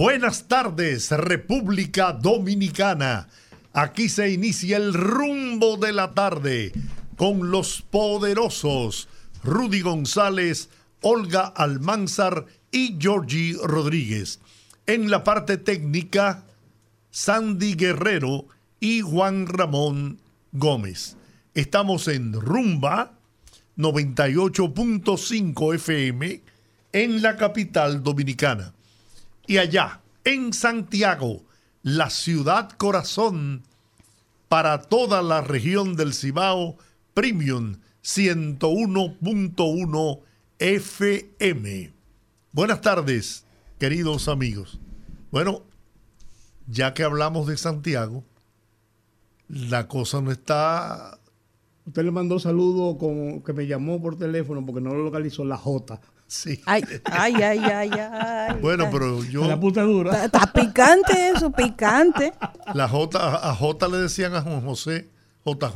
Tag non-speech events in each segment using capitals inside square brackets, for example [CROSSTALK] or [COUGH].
Buenas tardes, República Dominicana. Aquí se inicia el rumbo de la tarde con los poderosos Rudy González, Olga Almanzar y Georgie Rodríguez. En la parte técnica, Sandy Guerrero y Juan Ramón Gómez. Estamos en Rumba 98.5 FM en la capital dominicana y allá, en Santiago, la ciudad corazón para toda la región del Cibao, Premium 101.1 FM. Buenas tardes, queridos amigos. Bueno, ya que hablamos de Santiago, la cosa no está... Usted le mandó saludo con que me llamó por teléfono porque no lo localizó la J. Sí. Ay, ay, ay, ay, ay. [LAUGHS] Bueno, pero yo. La puta dura. Está, picante eso, picante. La J, a J le decían a Juan José, JJ.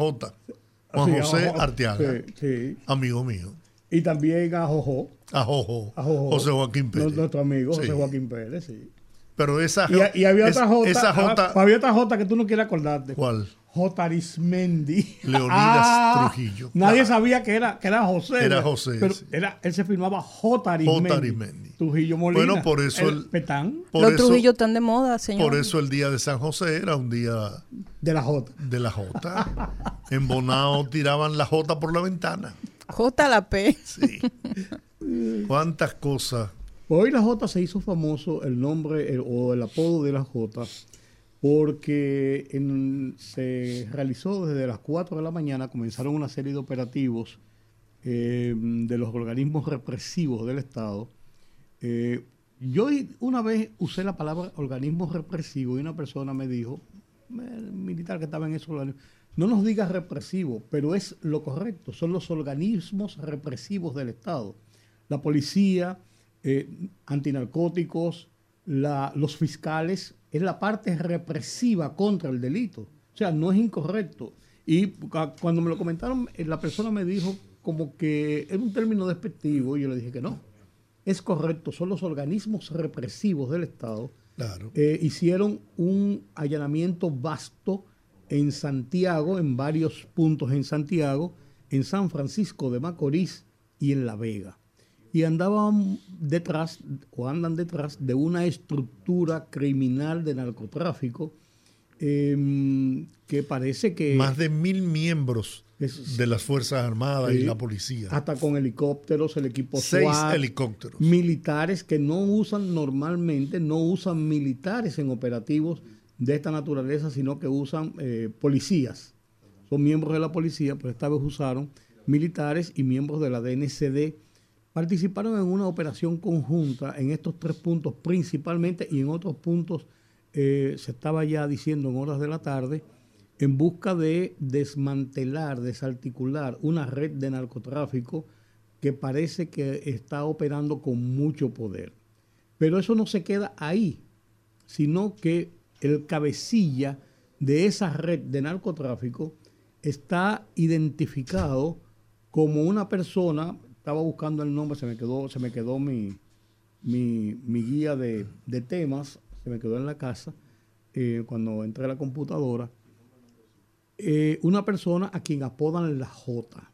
Juan Sí, José a. Arteaga. Sí, sí. Amigo mío. Y también a Jojo. A Jojo. A Jojo. José Joaquín Pérez. Nuestro amigo Sí. José Joaquín Pérez, sí. Pero esa Y, y había es- otra J. Esa ah, J. había otra J que tú no quieres acordarte. ¿Cuál? J. Arismendi. Leonidas Trujillo. Nadie Claro. sabía que era, que era José. Era. José, Pero sí. era, él se firmaba J. Arismendi. J. Arismendi. Trujillo Molina. Bueno, por eso El el- Petán Por Los eso, Trujillos están de moda, señor. por eso el día de San José era un día de la J. de la J. En Bonao tiraban la J por la ventana. J la P. Sí. Cuántas cosas. Hoy la J se hizo famoso el nombre el- o el apodo de la J porque se realizó desde las 4 de la mañana, comenzaron una serie de operativos eh, de los organismos represivos del Estado. Eh, yo una vez usé la palabra organismo represivo y una persona me dijo, el militar que estaba en esos organismos, no nos digas represivo, pero es lo correcto, son los organismos represivos del Estado. La policía, eh, antinarcóticos, los fiscales, es la parte represiva contra el delito. O sea, no es incorrecto. Y cu- cuando me lo comentaron, eh, la persona me dijo como que era un término despectivo y yo le dije que no. Es correcto, son los organismos represivos del Estado. Claro. Eh, hicieron un allanamiento vasto en Santiago, en varios puntos en Santiago, en San Francisco de Macorís y en La Vega. Y andaban detrás, o andan detrás, de una estructura criminal de narcotráfico em, que parece que... Más de mil miembros Es- de las Fuerzas Armadas y la policía. hasta con helicópteros, el equipo Seis SWAT, helicópteros. militares que no usan normalmente, no usan militares en operativos de esta naturaleza, sino que usan eh, policías. Son miembros de la policía, pero esta vez usaron militares y miembros de la DNCD. Participaron en una operación conjunta en estos tres puntos principalmente y en otros puntos eh, se estaba ya diciendo en horas de la tarde en busca de desmantelar, desarticular una red de narcotráfico que parece que está operando con mucho poder. Pero eso no se queda ahí, sino que el cabecilla de esa red de narcotráfico está identificado como una persona, estaba buscando el nombre, se me quedó, se me quedó mi, mi, mi guía de, de temas, se me quedó en la casa eh, cuando entré a la computadora, eh, una persona a quien apodan la J.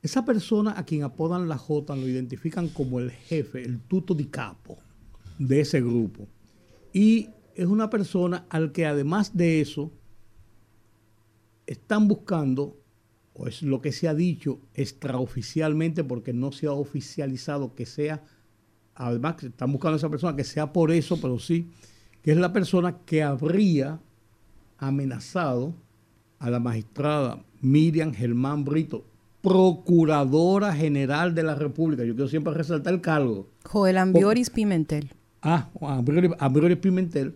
Esa persona a quien apodan la J lo identifican como el jefe, el tuto di capo de ese grupo. Y es una persona al que además de eso están buscando, o es lo que se ha dicho extraoficialmente porque no se ha oficializado que sea, además que están buscando a esa persona que sea por eso, pero sí, que es la persona que habría amenazado a la magistrada Miriam Germán Brito, Procuradora General de la República. Yo quiero siempre resaltar el cargo. Joel Ambioris Pimentel. Ah, Ambriones Ambriones Pimentel,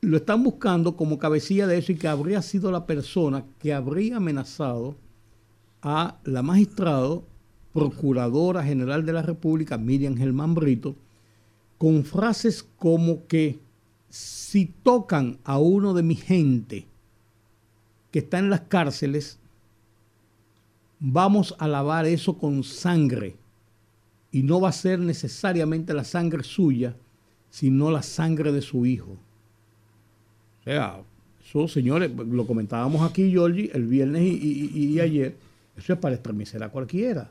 lo están buscando como cabecilla de eso y que habría sido la persona que habría amenazado a la magistrado, procuradora general de la República, Miriam Germán Brito, con frases como que si tocan a uno de mi gente que está en las cárceles, vamos a lavar eso con sangre y no va a ser necesariamente la sangre suya, sino la sangre de su hijo. O sea, eso, señores, lo comentábamos aquí, Giorgi, el viernes y, ayer, eso es para estremecer a cualquiera,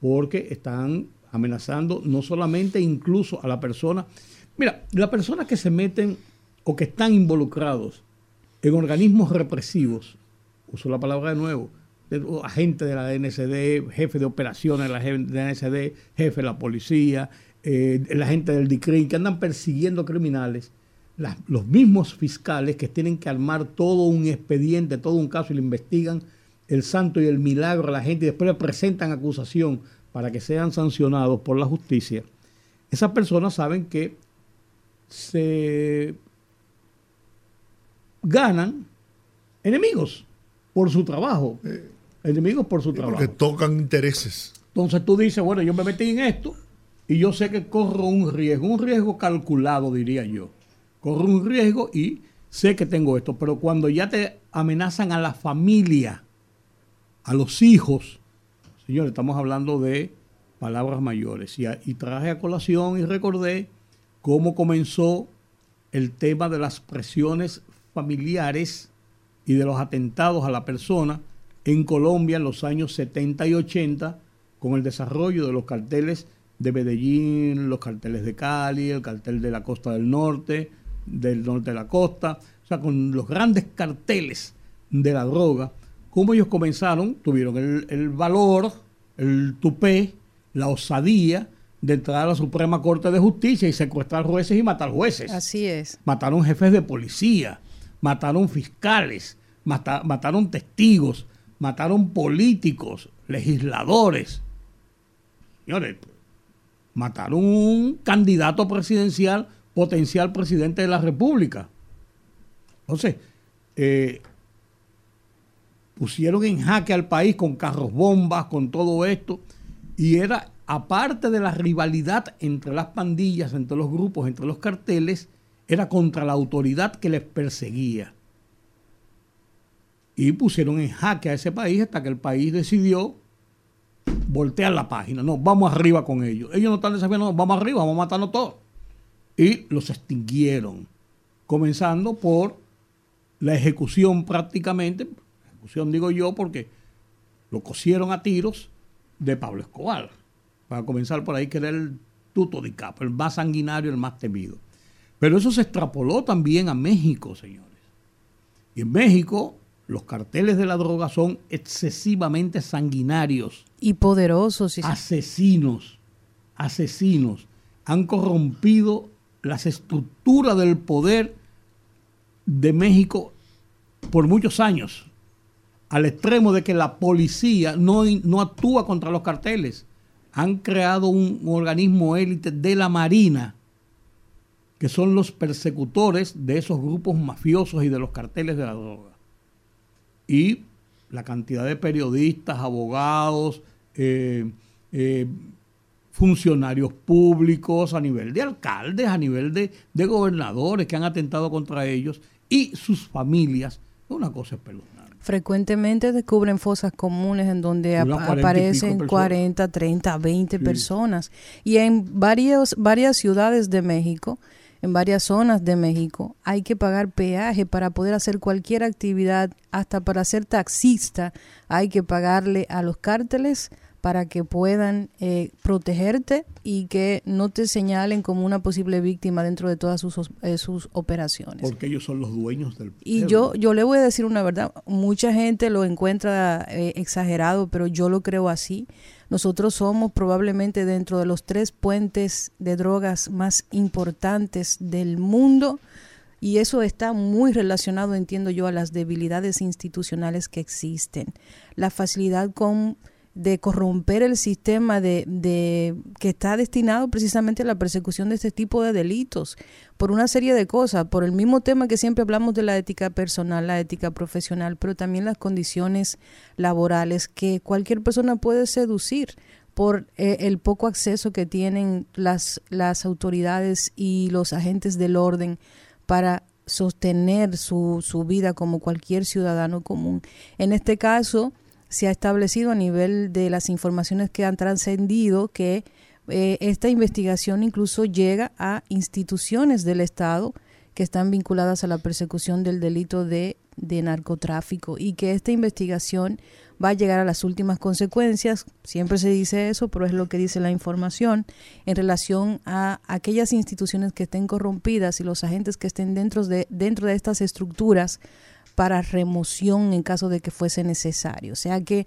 porque están amenazando no solamente incluso a la persona. Mira, las personas que se meten o que están involucrados en organismos represivos, uso la palabra de nuevo, agente de la DNCD, jefe de operaciones de la DNCD, jefe de la policía, eh, la gente del DICRIN, que andan persiguiendo criminales, los mismos fiscales que tienen que armar todo un expediente, todo un caso y le investigan el santo y el milagro a la gente y después le presentan acusación para que sean sancionados por la justicia, esas personas saben que se ganan enemigos por su trabajo. enemigos por su trabajo. Porque tocan intereses. Entonces tú dices, bueno, yo me metí en esto y yo sé que corro un riesgo, un riesgo calculado, diría yo. Corro un riesgo y sé que tengo esto. Pero cuando ya te amenazan a la familia, a los hijos, señores, estamos hablando de palabras mayores. Y, y traje a colación y recordé cómo comenzó el tema de las presiones familiares y de los atentados a la persona en Colombia en los años 70 y 80 con el desarrollo de los carteles de Medellín, los carteles de Cali, el cartel de la costa del norte, del norte de la costa, o sea, con los grandes carteles de la droga, como ellos comenzaron, tuvieron el, el valor, el tupé, la osadía de entrar a la Suprema Corte de Justicia y secuestrar jueces y matar jueces. Así es. Mataron jefes de policía, mataron fiscales, mataron testigos, mataron políticos, legisladores. Señores, mataron un candidato presidencial, potencial presidente de la República. Entonces, eh, pusieron en jaque al país con carros bombas, con todo esto, y era, aparte de la rivalidad entre las pandillas, entre los grupos, entre los carteles, era contra la autoridad que les perseguía. Y pusieron en jaque a ese país hasta que el país decidió voltear la página. No, vamos arriba con ellos. Ellos no están desafiando, vamos arriba, vamos a matarnos todos. Y los extinguieron. Comenzando por la ejecución prácticamente, ejecución digo yo porque lo cosieron a tiros de Pablo Escobar. Para comenzar por ahí, que era el tuto de capo, el más sanguinario, el más temido. Pero eso se extrapoló también a México, señores. Y en México los carteles de la droga son excesivamente sanguinarios. Y poderosos. Asesinos, asesinos. Han corrompido las estructuras del poder de México por muchos años, al extremo de que la policía no, no actúa contra los carteles. Han creado un organismo élite de la Marina que son los persecutores de esos grupos mafiosos y de los carteles de la droga. Y la cantidad de periodistas, abogados, eh, eh, funcionarios públicos, a nivel de alcaldes, a nivel de, gobernadores que han atentado contra ellos y sus familias, una cosa espeluznante. Frecuentemente descubren fosas comunes en donde aparecen 40, 30, 20 personas. Y en varios, varias ciudades de México en varias zonas de México, hay que pagar peaje para poder hacer cualquier actividad, hasta para ser taxista hay que pagarle a los cárteles para que puedan eh, protegerte y que no te señalen como una posible víctima dentro de todas sus, eh, sus operaciones. Porque ellos son los dueños del... Y yo, yo le voy a decir una verdad, mucha gente lo encuentra eh, exagerado, pero yo lo creo así. Nosotros somos probablemente dentro de los tres puentes de drogas más importantes del mundo y eso está muy relacionado, entiendo yo, a las debilidades institucionales que existen. La facilidad con de corromper el sistema de, de, que está destinado precisamente a la persecución de este tipo de delitos por una serie de cosas, por el mismo tema que siempre hablamos de la ética personal, la ética profesional, pero también las condiciones laborales que cualquier persona puede seducir por eh, el poco acceso que tienen las, las autoridades y los agentes del orden para sostener su, su vida como cualquier ciudadano común. En este caso, se ha establecido a nivel de las informaciones que han trascendido que eh, esta investigación incluso llega a instituciones del Estado que están vinculadas a la persecución del delito de, de narcotráfico y que esta investigación va a llegar a las últimas consecuencias, siempre se dice eso, pero es lo que dice la información, en relación a aquellas instituciones que estén corrompidas y los agentes que estén dentro de, dentro de estas estructuras para remoción en caso de que fuese necesario. O sea que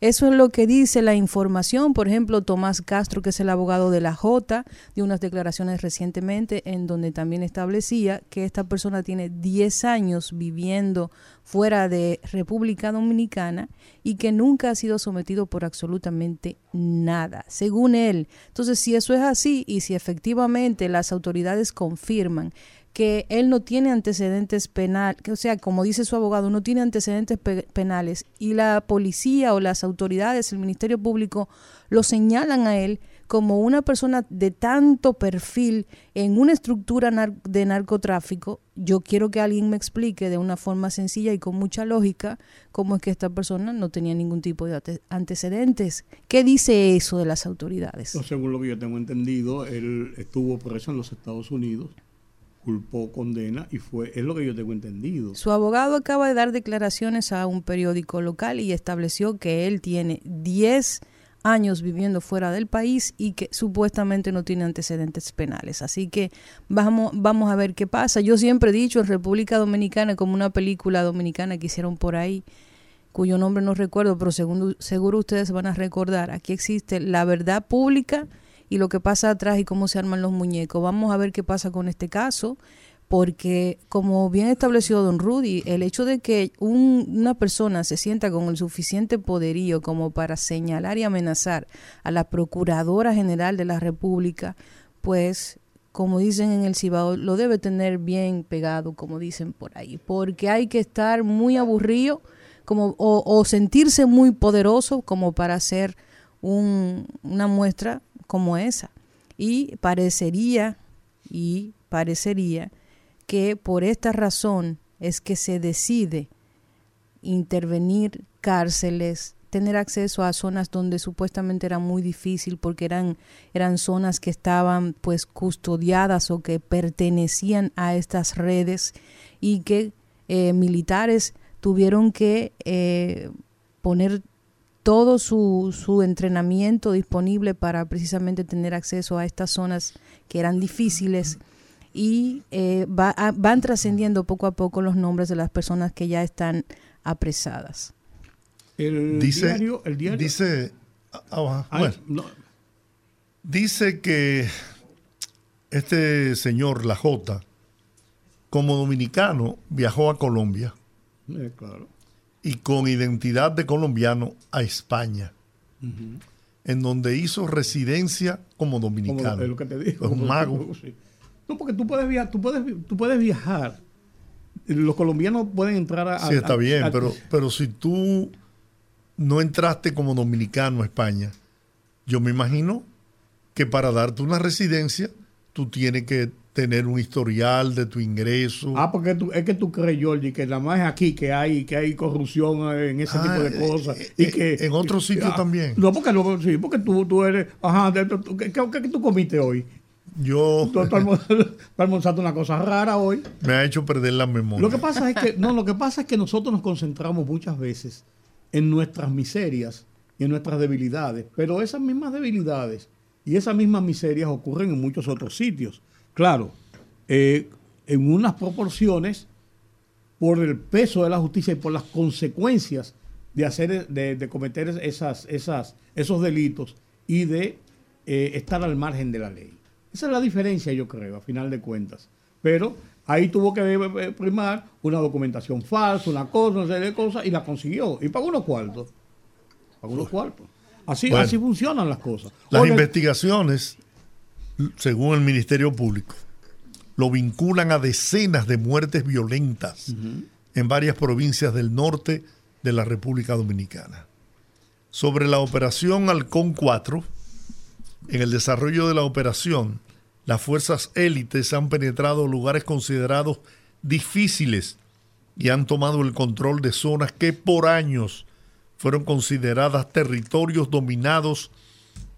eso es lo que dice la información. Por ejemplo, Tomás Castro, que es el abogado de la J, dio unas declaraciones recientemente en donde también establecía que esta persona tiene 10 años viviendo fuera de República Dominicana y que nunca ha sido sometido por absolutamente nada, según él. Entonces, si eso es así y si efectivamente las autoridades confirman que él no tiene antecedentes penales, o sea, como dice su abogado, no tiene antecedentes penales y la policía o las autoridades, el Ministerio Público, lo señalan a él como una persona de tanto perfil en una estructura de narcotráfico, yo quiero que alguien me explique de una forma sencilla y con mucha lógica cómo es que esta persona no tenía ningún tipo de antecedentes. ¿Qué dice eso de las autoridades? según lo que yo tengo entendido, él estuvo preso en los Estados Unidos culpó, condena y fue, es lo que yo tengo entendido. Su abogado acaba de dar declaraciones a un periódico local y estableció que él tiene 10 años viviendo fuera del país y que supuestamente no tiene antecedentes penales. Así que vamos, vamos a ver qué pasa. Yo siempre he dicho en República Dominicana, como una película dominicana que hicieron por ahí, cuyo nombre no recuerdo, pero seguro, seguro ustedes van a recordar, aquí existe la verdad pública y lo que pasa atrás y cómo se arman los muñecos. Vamos a ver qué pasa con este caso, porque como bien estableció don Rudy, el hecho de que una persona se sienta con el suficiente poderío como para señalar y amenazar a la Procuradora General de la República, pues como dicen en el Cibao, lo debe tener bien pegado, como dicen por ahí, porque hay que estar muy aburrido como, o, sentirse muy poderoso como para hacer una muestra como esa. Y parecería, y parecería que por esta razón es que se decide intervenir cárceles, tener acceso a zonas donde supuestamente era muy difícil porque eran, eran zonas que estaban pues custodiadas o que pertenecían a estas redes y que eh, militares tuvieron que eh, poner todo su, su entrenamiento disponible para precisamente tener acceso a estas zonas que eran difíciles y eh, van trascendiendo poco a poco los nombres de las personas que ya están apresadas. El dice, diario, el diario. Dice, ah, ah, dice que este señor La J, como dominicano, viajó a Colombia. Eh, claro y con identidad de colombiano a España, en donde hizo residencia como dominicano. es lo que te digo. mago. [LAUGHS] No, porque tú puedes viajar, tú puedes, tú puedes viajar. Los colombianos pueden entrar a. Sí, está bien, pero, pero si tú no entraste como dominicano a España, yo me imagino que para darte una residencia, tú tienes que tener un historial de tu ingreso. Ah, porque es que tú crees, Jordi, que nada más es aquí que hay que hay corrupción en ese tipo de ah, cosas. Eh, y eh, que, en otros sitios ah, también. No, porque, sí, porque tú, tú eres. Ajá, ¿qué, qué, tú comiste hoy? Yo. Tú, [LAUGHS] almorzando una cosa rara hoy. Me ha hecho perder la memoria. Lo que pasa es que, no, lo que pasa es que nosotros nos concentramos muchas veces en nuestras miserias y en nuestras debilidades. Pero esas mismas debilidades y esas mismas miserias ocurren en muchos otros sitios. Claro, eh, en unas proporciones por el peso de la justicia y por las consecuencias de hacer de, cometer esas, esas, esos delitos y de eh, estar al margen de la ley. Esa es la diferencia, yo creo, a final de cuentas. Pero ahí tuvo que eh, primar una documentación falsa, una cosa, una serie de cosas, y la consiguió. Y pagó unos cuartos. Pagó unos cuartos. Así, así funcionan las cosas. Las investigaciones, según el Ministerio Público, lo vinculan a decenas de muertes violentas en varias provincias del norte de la República Dominicana. Sobre la operación Halcón 4, en el desarrollo de la operación, las fuerzas élites han penetrado lugares considerados difíciles y han tomado el control de zonas que por años fueron consideradas territorios dominados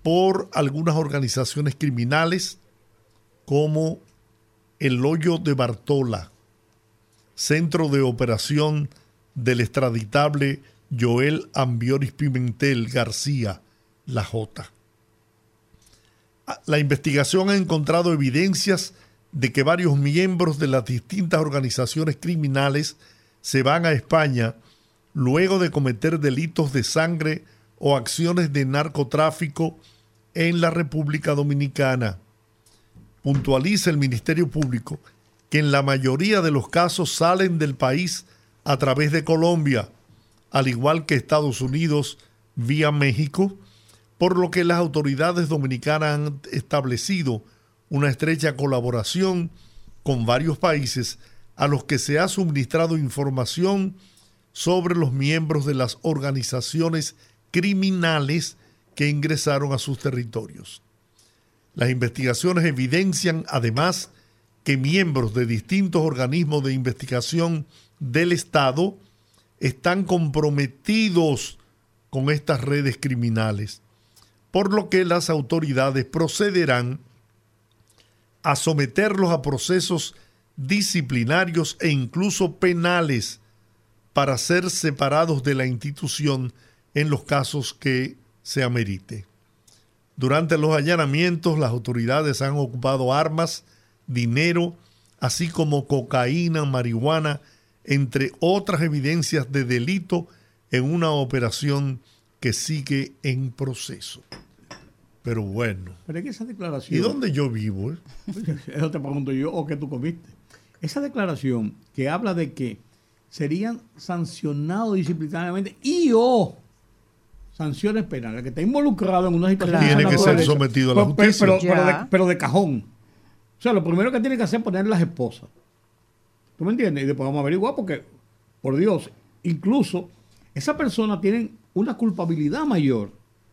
por algunas organizaciones criminales como el Hoyo de Bartola, centro de operación del extraditable Joel Ambioris Pimentel García, la J. Ah, la investigación ha encontrado evidencias de que varios miembros de las distintas organizaciones criminales se van a España luego de cometer delitos de sangre o acciones de narcotráfico en la República Dominicana. Puntualiza el Ministerio Público que en la mayoría de los casos salen del país a través de Colombia, al igual que Estados Unidos vía México, por lo que las autoridades dominicanas han establecido una estrecha colaboración con varios países a los que se ha suministrado información sobre los miembros de las organizaciones criminales que ingresaron a sus territorios. Las investigaciones evidencian además que miembros de distintos organismos de investigación del Estado están comprometidos con estas redes criminales, por lo que las autoridades procederán a someterlos a procesos disciplinarios e incluso penales para ser separados de la institución en los casos que se amerite. Durante los allanamientos, las autoridades han ocupado armas, dinero, así como cocaína, marihuana, entre otras evidencias de delito en una operación que sigue en proceso. Pero bueno. Pero esa declaración. ¿Y dónde yo vivo? Eh? [LAUGHS] Eso te pregunto yo, ¿o qué tú comiste? Esa declaración que habla de que serían sancionados disciplinariamente y o sanciones penales, que está involucrado en una situación. Tiene que ser sometido a la justicia. Pero, de, cajón. O sea, lo primero que tiene que hacer es poner las esposas. ¿Tú me entiendes? Y después vamos a averiguar porque, por Dios, incluso esa persona tiene una culpabilidad mayor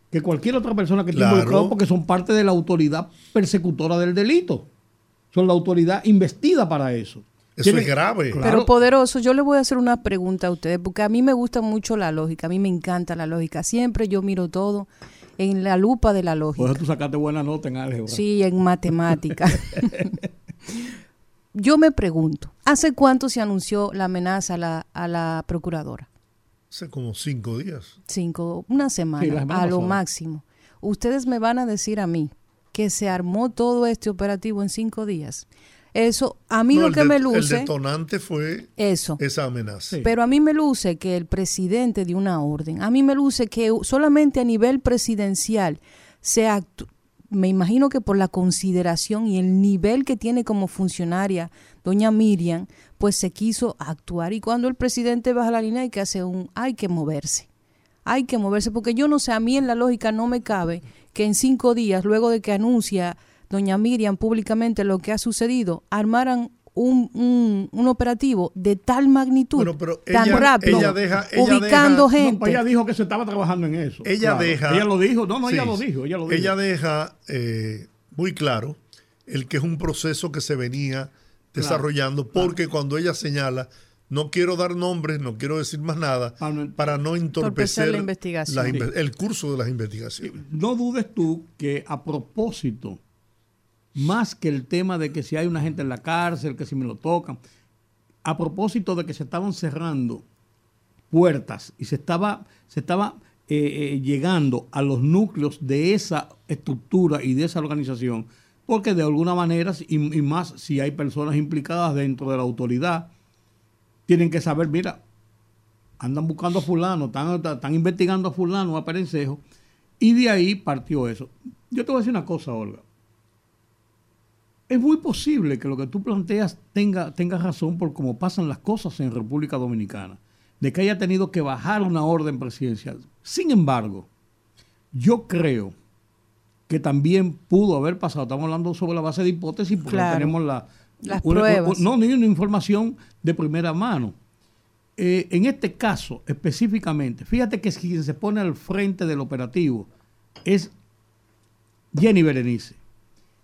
que cualquier otra persona que esté involucrado porque son parte de la autoridad persecutora del delito. Son la autoridad investida para eso. Eso es grave. Pero poderoso, yo le voy a hacer una pregunta a ustedes, porque a mí me gusta mucho la lógica, a mí me encanta la lógica. Siempre yo miro todo en la lupa de la lógica. Por eso tú sacaste buena nota en álgebra. Sí, en matemática. [LAUGHS] yo me pregunto, ¿hace cuánto se anunció la amenaza a la, a la procuradora? Hace como cinco días. Cinco, una semana, a lo máximo. Ustedes me van a decir a mí que se armó todo este operativo en cinco días. Eso, a mí lo que me luce... El detonante fue eso. esa amenaza. Pero a mí me luce que el presidente dio una orden. A mí me luce que solamente a nivel presidencial se me imagino que por la consideración y el nivel que tiene como funcionaria doña Miriam, pues se quiso actuar. Y cuando el presidente baja la línea hay que hacer un, hay que moverse. Hay que moverse, porque yo no sé, a mí en la lógica no me cabe que en cinco días, luego de que anuncia doña Miriam públicamente lo que ha sucedido, armaran un, un, operativo de tal magnitud, tan rápido, ubicando gente. Pues ella dijo que se estaba trabajando en eso. Ella deja. Ella lo dijo, no, no, ella lo dijo. Ella, lo dijo. ella deja eh, muy claro el que es un proceso que se venía desarrollando, porque cuando ella señala, no quiero dar nombres, no quiero decir más nada, para no entorpecer la investigación. el curso de las investigaciones. No dudes tú que a propósito, más que el tema de que si hay una gente en la cárcel, que si me lo tocan, a propósito de que se estaban cerrando puertas y se estaba, se estaba eh, eh, llegando a los núcleos de esa estructura y de esa organización, porque de alguna manera, y, más si hay personas implicadas dentro de la autoridad, tienen que saber, mira, andan buscando a fulano, están, están investigando a fulano, a Perencejo, y de ahí partió eso. Yo te voy a decir una cosa, Olga. Es muy posible que lo que tú planteas tenga, tenga razón por cómo pasan las cosas en República Dominicana, de que haya tenido que bajar una orden presidencial. Sin embargo, Yo creo que también pudo haber pasado, estamos hablando sobre la base de hipótesis porque tenemos la, las pruebas. no, ni una información de primera mano. Eh, en este caso específicamente, fíjate que quien se pone al frente del operativo es Jenny Berenice,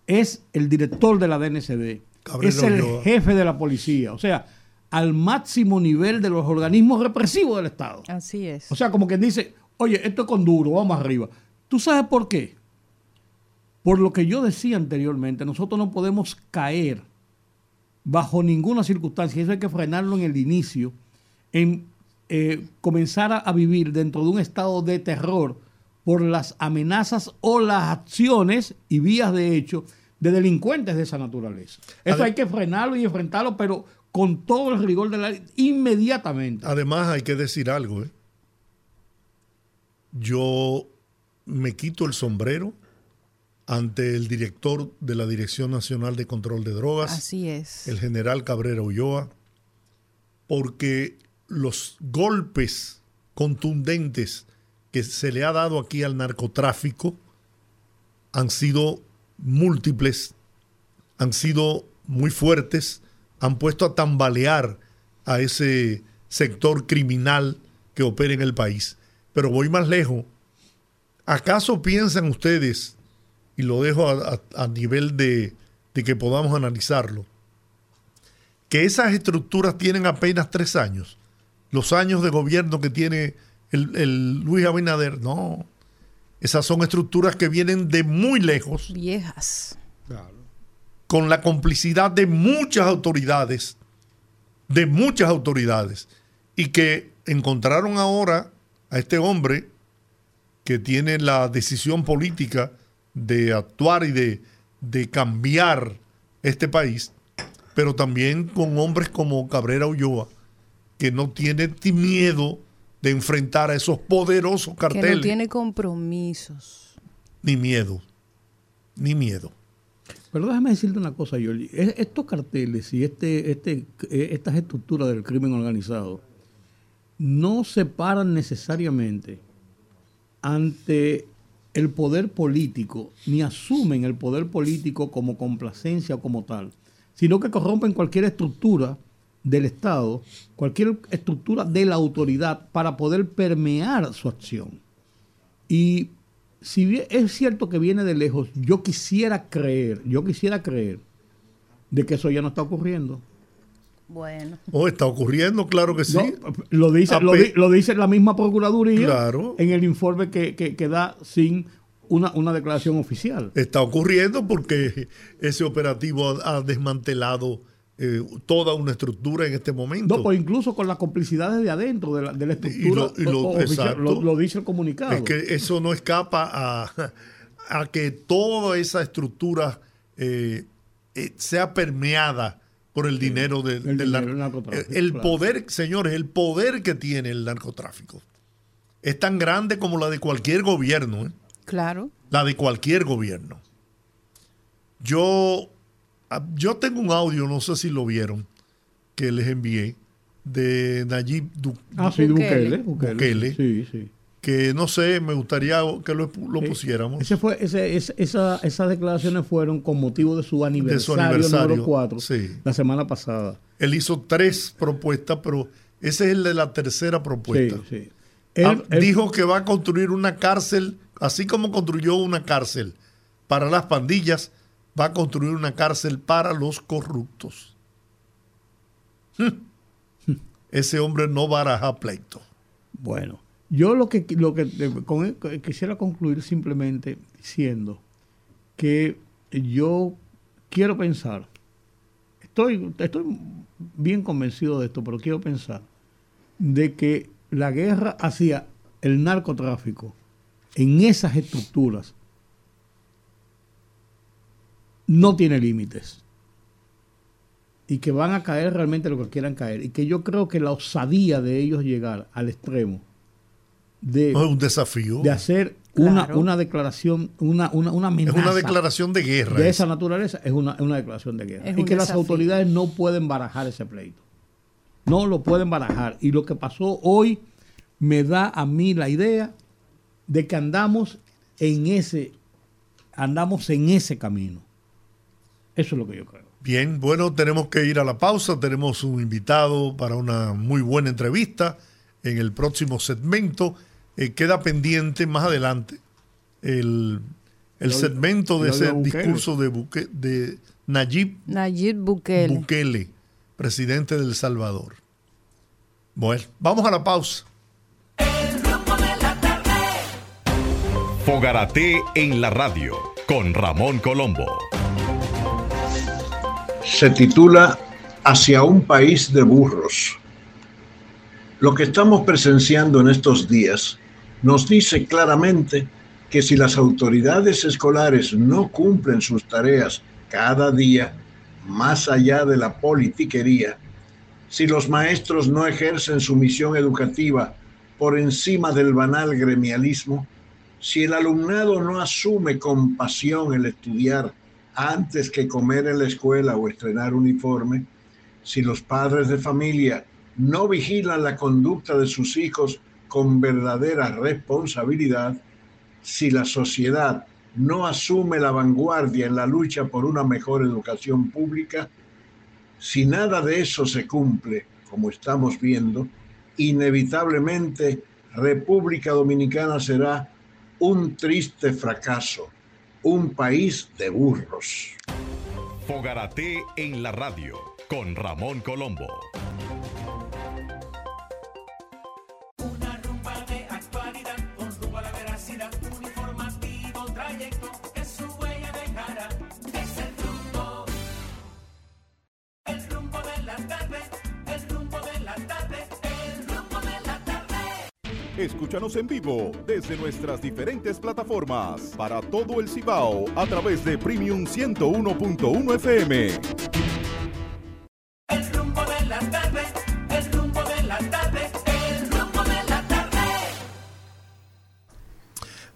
es el director de la DNCD, es el jefe de la policía, o sea, al máximo nivel de los organismos represivos del Estado. Así es. O sea, como quien dice, oye, esto es con duro, vamos arriba. ¿Tú sabes por qué? Por lo que yo decía anteriormente, nosotros no podemos caer bajo ninguna circunstancia, eso hay que frenarlo en el inicio, en eh, comenzar a, vivir dentro de un estado de terror por las amenazas o las acciones y vías de hecho de delincuentes de esa naturaleza. Eso hay que frenarlo y enfrentarlo, pero con todo el rigor de la ley, inmediatamente. Además, hay que decir algo. ¿eh? Yo me quito el sombrero ante el director de la Dirección Nacional de Control de Drogas. Así es. El general Cabrera Ulloa, porque los golpes contundentes que se le ha dado aquí al narcotráfico han sido múltiples, han sido muy fuertes, han puesto a tambalear a ese sector criminal que opera en el país. Pero voy más lejos. ¿Acaso piensan ustedes y lo dejo a, nivel de, que podamos analizarlo, que esas estructuras tienen apenas tres años. Los años de gobierno que tiene el, Luis Abinader, no. Esas son estructuras que vienen de muy lejos. Viejas. Con la complicidad de muchas autoridades, de muchas autoridades, y que encontraron ahora a este hombre que tiene la decisión política de actuar y de, de cambiar este país, pero también con hombres como Cabrera Ulloa, que no tiene miedo de enfrentar a esos poderosos carteles. Que no tiene compromisos. Ni miedo, ni miedo. Pero déjame decirte una cosa, Yoli. Estos carteles y este, este, eh, estas estructuras del crimen organizado no se paran necesariamente ante el poder político, ni asumen el poder político como complacencia o como tal, sino que corrompen cualquier estructura del Estado, cualquier estructura de la autoridad para poder permear su acción. Y si bien es cierto que viene de lejos, yo quisiera creer, yo quisiera creer de que eso ya no está ocurriendo. Bueno. ¿O está ocurriendo? Claro que sí. lo, dice, lo, dice la misma Procuraduría en el informe que, da sin una, una, declaración oficial. Está ocurriendo porque ese operativo ha, desmantelado eh, toda una estructura en este momento. No, pues incluso con las complicidades de adentro de la, de la estructura lo, dice el comunicado. Es que eso no escapa a, a que toda esa estructura eh, eh, sea permeada por el dinero del, narcotráfico. El, poder, señores, el poder que tiene el narcotráfico es tan grande como la de cualquier gobierno. ¿eh? Claro. La de cualquier gobierno. Yo, yo tengo un audio, no sé si lo vieron, que les envié de Nayib ah, Bukele. Sí, sí que no sé, me gustaría que lo, pusiéramos. Ese fue, ese, esa, esas declaraciones fueron con motivo de su aniversario, número 4, la semana pasada. Él hizo tres propuestas, pero ese es el de la tercera propuesta. Sí, ah, dijo que va a construir una cárcel, así como construyó una cárcel para las pandillas, va a construir una cárcel para los corruptos. [LAUGHS] Ese hombre no baraja pleito. Bueno. Yo lo que, lo que e, quisiera concluir simplemente diciendo que yo quiero pensar, estoy, estoy bien convencido de esto, pero quiero pensar de que la guerra hacia el narcotráfico en esas estructuras no tiene límites y que van a caer realmente lo que quieran caer y que yo creo que la osadía de ellos llegar al extremo de, un desafío. de hacer una, una declaración, una, una, una amenaza. Es una declaración de guerra. De esa naturaleza es una, declaración de guerra. y que las autoridades no pueden barajar ese pleito. No lo pueden barajar. Y lo que pasó hoy me da a mí la idea de que andamos en ese, andamos en ese camino. Eso es lo que yo creo. Bien, bueno, tenemos que ir a la pausa. Tenemos un invitado para una muy buena entrevista en el próximo segmento. Eh, queda pendiente más adelante el, segmento de ese discurso de, de Nayib, Nayib Bukele. Bukele, presidente del Salvador. Bueno, vamos a la pausa. Fogarate en la radio con Ramón Colombo. Se titula Hacia un país de burros. Lo que estamos presenciando en estos días nos dice claramente que si las autoridades escolares no cumplen sus tareas cada día, más allá de la politiquería, si los maestros no ejercen su misión educativa por encima del banal gremialismo, si el alumnado no asume con pasión el estudiar antes que comer en la escuela o estrenar uniforme, si los padres de familia no vigilan la conducta de sus hijos con verdadera responsabilidad, si la sociedad no asume la vanguardia en la lucha por una mejor educación pública, si nada de eso se cumple, como estamos viendo, inevitablemente República Dominicana será un triste fracaso, un país de burros. Fogarate en la radio con Ramón Colombo. Escúchanos en vivo desde nuestras diferentes plataformas para todo el Cibao a través de Premium 101.1 FM. El rumbo de la tarde, el rumbo de la tarde, el rumbo de la tarde.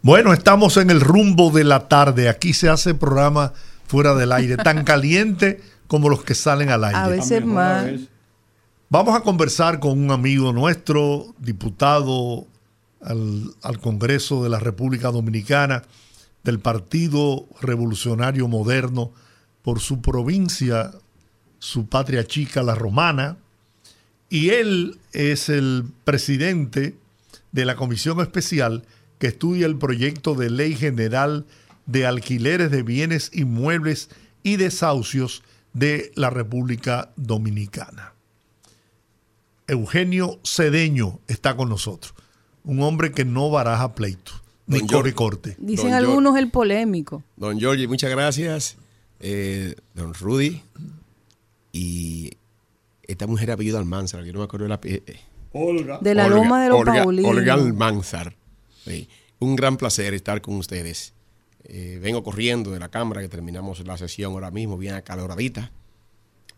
Bueno, estamos en el rumbo de la tarde. Aquí se hace programa fuera del aire, tan caliente como los que salen al aire. A veces más. Vamos a conversar con un amigo nuestro, diputado al, Congreso de la República Dominicana del Partido Revolucionario Moderno por su provincia, su patria chica, la romana, y él es el presidente de la comisión especial que estudia el proyecto de ley general de alquileres de bienes inmuebles y desahucios de la República Dominicana. Eugenio Cedeño está con nosotros un hombre que no baraja pleito, ni corre corte. Dicen algunos el polémico. Don Giorgi, muchas gracias. Eh, don Rudy. Y esta mujer apellido Almanzar, que no me acuerdo de la eh, Olga. De la Loma de los Olga, Olga Almanzar. Un gran placer estar con ustedes. Eh, vengo corriendo de la Cámara, que terminamos la sesión ahora mismo, bien acaloradita.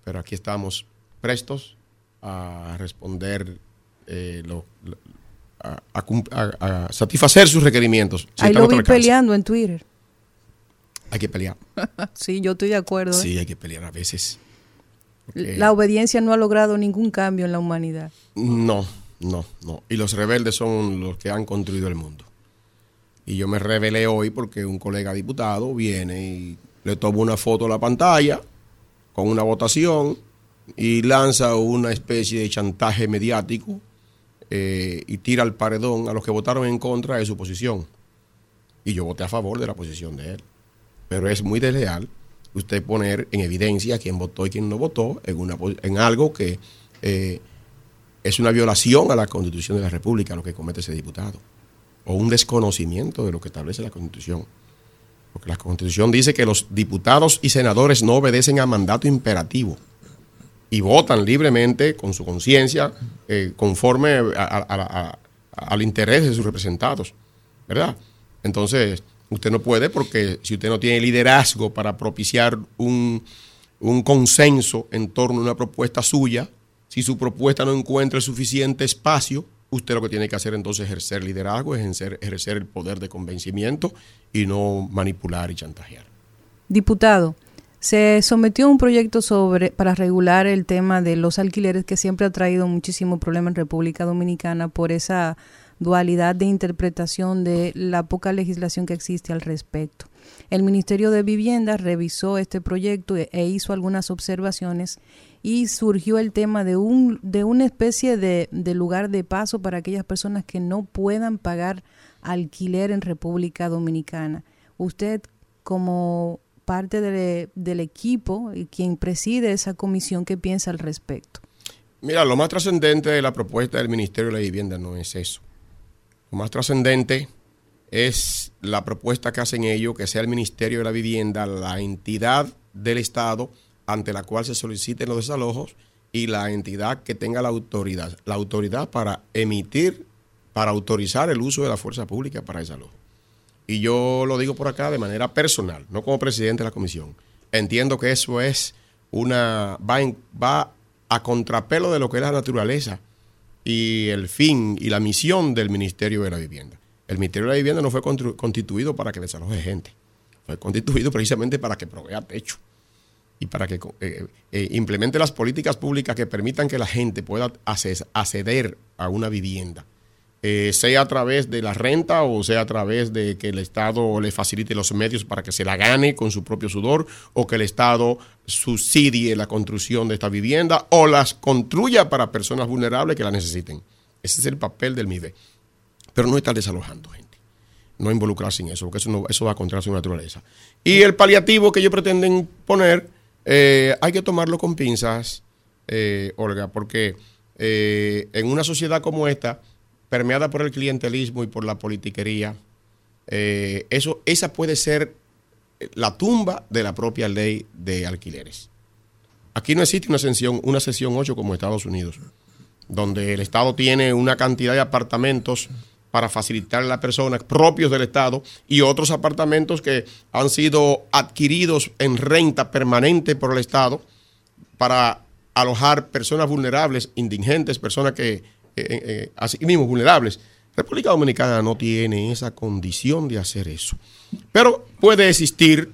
Pero aquí estamos prestos a responder los a, satisfacer sus requerimientos. Ahí lo vi peleando en Twitter. Hay que pelear. [LAUGHS] sí, yo estoy de acuerdo. Sí, ¿eh? hay que pelear a veces. La obediencia no ha logrado ningún cambio en la humanidad. No, no, no. Y los rebeldes son los que han construido el mundo. Y yo me rebelé hoy porque un colega diputado viene y le toma una foto a la pantalla con una votación y lanza una especie de chantaje mediático eh, y tira al paredón a los que votaron en contra de su posición. Y yo voté a favor de la posición de él. Pero es muy desleal usted poner en evidencia quién votó y quién no votó en, una, en algo que eh, es una violación a la Constitución de la República lo que comete ese diputado. O un desconocimiento de lo que establece la Constitución. Porque la Constitución dice que los diputados y senadores no obedecen a mandato imperativo y votan libremente con su conciencia, eh, conforme al interés de sus representados, ¿verdad? Entonces, usted no puede porque si usted no tiene liderazgo para propiciar un, consenso en torno a una propuesta suya, si su propuesta no encuentra suficiente espacio, usted lo que tiene que hacer entonces es ejercer liderazgo, es ejercer, ejercer el poder de convencimiento y no manipular y chantajear. Diputado, se sometió un proyecto sobre para regular el tema de los alquileres que siempre ha traído muchísimo problema en República Dominicana por esa dualidad de interpretación de la poca legislación que existe al respecto. El Ministerio de Vivienda revisó este proyecto e, e hizo algunas observaciones y surgió el tema de, un, de una especie de, de lugar de paso para aquellas personas que no puedan pagar alquiler en República Dominicana. Usted como parte del equipo y quien preside esa comisión, ¿qué piensa al respecto? Mira, lo más trascendente de la propuesta del Ministerio de la Vivienda no es eso. Lo más trascendente es la propuesta que hacen ellos, que sea el Ministerio de la Vivienda la entidad del Estado ante la cual se soliciten los desalojos y la entidad que tenga la autoridad, la autoridad para emitir, para autorizar el uso de la fuerza pública para desalojo. Y yo lo digo por acá de manera personal, no como presidente de la comisión. Entiendo que eso es una va, va a contrapelo de lo que es la naturaleza y el fin y la misión del Ministerio de la Vivienda. El Ministerio de la Vivienda no fue constituido para que desaloje gente, fue constituido precisamente para que provea techo y para que eh, eh, implemente las políticas públicas que permitan que la gente pueda acceder a una vivienda eh, sea a través de la renta o sea a través de que el Estado le facilite los medios para que se la gane con su propio sudor o que el Estado subsidie la construcción de esta vivienda o las construya para personas vulnerables que la necesiten. Ese es el papel del MIDE. Pero no estar desalojando gente. No involucrarse en eso, porque eso, no, eso va contra su naturaleza. Y el paliativo que ellos pretenden poner, eh, hay que tomarlo con pinzas, eh, Olga, porque en una sociedad como esta, permeada por el clientelismo y por la politiquería, eh, eso, esa puede ser la tumba de la propia ley de alquileres. Aquí no existe una sesión, una sesión 8 como Estados Unidos, donde el Estado tiene una cantidad de apartamentos para facilitar a las personas propios del Estado y otros apartamentos que han sido adquiridos en renta permanente por el Estado para alojar personas vulnerables, indigentes, personas que eh, eh, eh, así mismo vulnerables. República Dominicana no tiene esa condición de hacer eso. Pero puede existir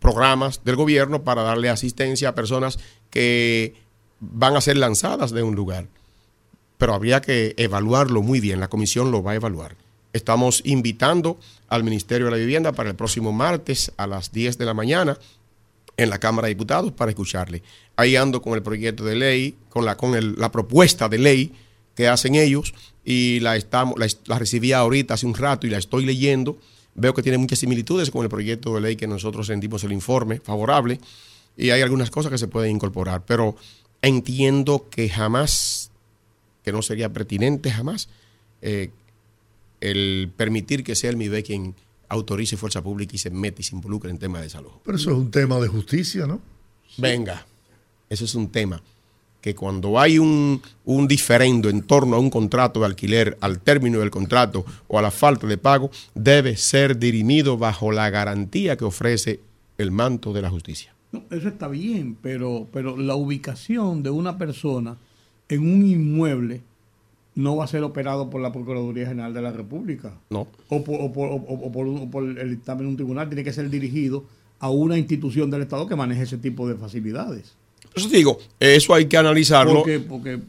programas del gobierno para darle asistencia a personas que van a ser lanzadas de un lugar. Pero habría que evaluarlo muy bien. La comisión lo va a evaluar. Estamos invitando al Ministerio de la Vivienda para el próximo martes a las 10 de la mañana en la Cámara de Diputados para escucharle. Ahí ando con el proyecto de ley, con la, con la propuesta de ley que hacen ellos y la, estamos, la, recibí ahorita hace un rato y la estoy leyendo. Veo que tiene muchas similitudes con el proyecto de ley que nosotros sentimos el informe favorable y hay algunas cosas que se pueden incorporar, pero entiendo que jamás, que no sería pertinente jamás, eh, el permitir que sea el MIBE quien autorice fuerza pública y se mete y se involucre en temas de salud. Pero eso es un tema de justicia, ¿no? Venga, eso es un tema que cuando hay un, diferendo en torno a un contrato de alquiler, al término del contrato o a la falta de pago, debe ser dirimido bajo la garantía que ofrece el manto de la justicia. No, eso está bien, pero, pero la ubicación de una persona en un inmueble no va a ser operado por la Procuraduría General de la República. No. O por, o por, o por el dictamen de un tribunal, tiene que ser dirigido a una institución del Estado que maneje ese tipo de facilidades. Eso digo, eso hay que analizarlo. Porque, porque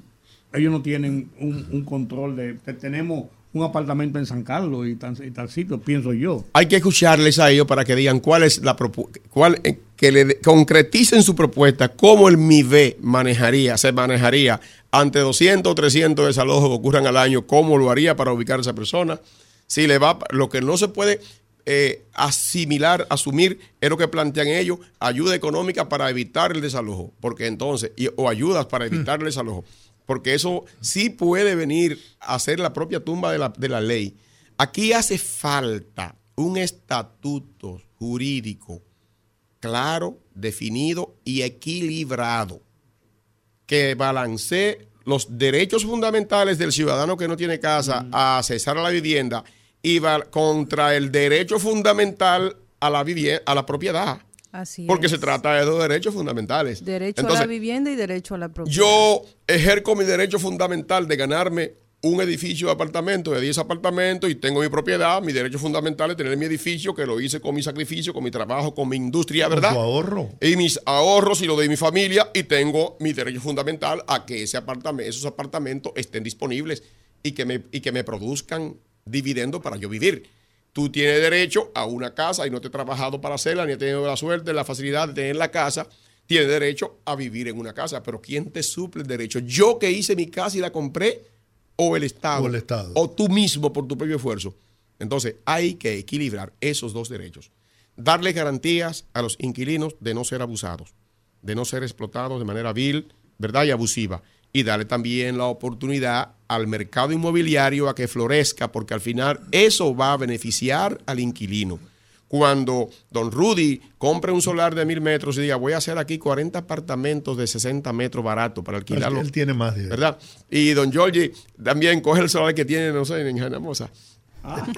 ellos no tienen un, control de, Tenemos un apartamento en San Carlos y tal, y tal, sitio, pienso yo. Hay que escucharles a ellos para que digan cuál es la cuál eh, que le concreticen su propuesta, cómo el MIVE manejaría, se manejaría ante 200 o 300 desalojos que ocurran al año, cómo lo haría para ubicar a esa persona. Si le va, lo que no se puede eh, asimilar, asumir, es lo que plantean ellos, ayuda económica para evitar el desalojo, porque entonces, o ayudas para evitar el desalojo, porque eso sí puede venir a ser la propia tumba de la, de la ley. Aquí hace falta un estatuto jurídico claro, definido y equilibrado que balancee los derechos fundamentales del ciudadano que no tiene casa a accesar a la vivienda iba contra el derecho fundamental a la, a la propiedad. Así porque se trata de dos derechos fundamentales. Derecho a la vivienda y derecho a la propiedad. Yo ejerco mi derecho fundamental de ganarme un edificio de apartamentos, de 10 apartamentos, y tengo mi propiedad. Mi derecho fundamental es tener mi edificio, que lo hice con mi sacrificio, con mi trabajo, con mi industria, ¿verdad? Con ahorro. Y mis ahorros y lo de mi familia, y tengo mi derecho fundamental a que ese apartamento, esos apartamentos estén disponibles y que me, y que me produzcan dividendos para yo vivir. Tú tienes derecho a una casa y no te he trabajado para hacerla, ni he tenido la suerte, la facilidad de tener la casa. Tienes derecho a vivir en una casa, pero ¿quién te suple el derecho? ¿Yo que hice mi casa y la compré o el Estado? O el Estado. O tú mismo por tu propio esfuerzo. Entonces hay que equilibrar esos dos derechos. Darle garantías a los inquilinos de no ser abusados, de no ser explotados de manera vil, ¿verdad? Y abusiva y darle también la oportunidad al mercado inmobiliario a que florezca, porque al final eso va a beneficiar al inquilino. Cuando don Rudy compre un solar de mil metros y diga, voy a hacer aquí 40 apartamentos de 60 metros barato para alquilarlo. Él, tiene más de ¿Verdad? Y don Georgie también coge el solar que tiene, no sé, en Janamosa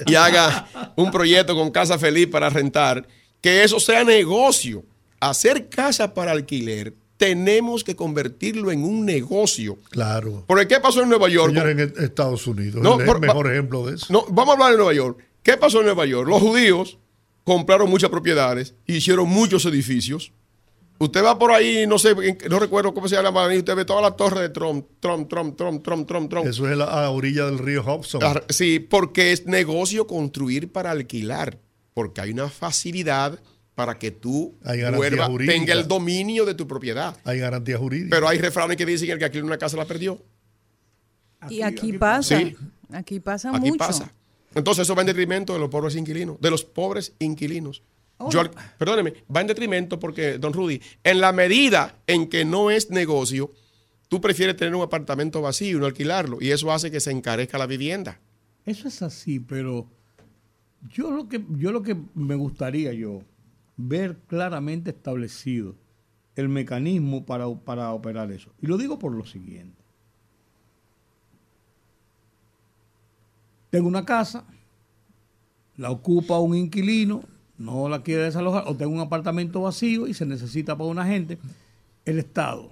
y haga un proyecto con Casa Feliz para rentar, que eso sea negocio. Hacer casa para alquiler tenemos que convertirlo en un negocio. Claro. Porque ¿qué pasó en Nueva York? Señor, en Estados Unidos. No, el mejor ejemplo de eso. No, vamos a hablar de Nueva York. ¿Qué pasó en Nueva York? Los judíos compraron muchas propiedades, hicieron muchos edificios. Usted va por ahí, no sé, no recuerdo cómo se llama, usted ve toda la torre de Trump, Trump, Trump, Trump, Trump, Trump, Trump. Eso es a la orilla del río Hudson. Sí, porque es negocio construir para alquilar, porque hay una facilidad para que tú vuelva, tenga el dominio de tu propiedad. Hay garantía jurídica. Pero hay refranes que dicen que el que alquila una casa la perdió. y aquí, pasa. Aquí pasa aquí mucho. pasa. Entonces eso va en detrimento de los pobres inquilinos, de los pobres inquilinos. perdóneme, va en detrimento porque, don Rudy, en la medida en que no es negocio, tú prefieres tener un apartamento vacío y no alquilarlo. Y eso hace que se encarezca la vivienda. Eso es así, pero yo lo que, yo lo que me gustaría yo, ver claramente establecido el mecanismo para, para operar eso. Y lo digo por lo siguiente. Tengo una casa, la ocupa un inquilino, no la quiere desalojar, o tengo un apartamento vacío y se necesita para una gente. El Estado.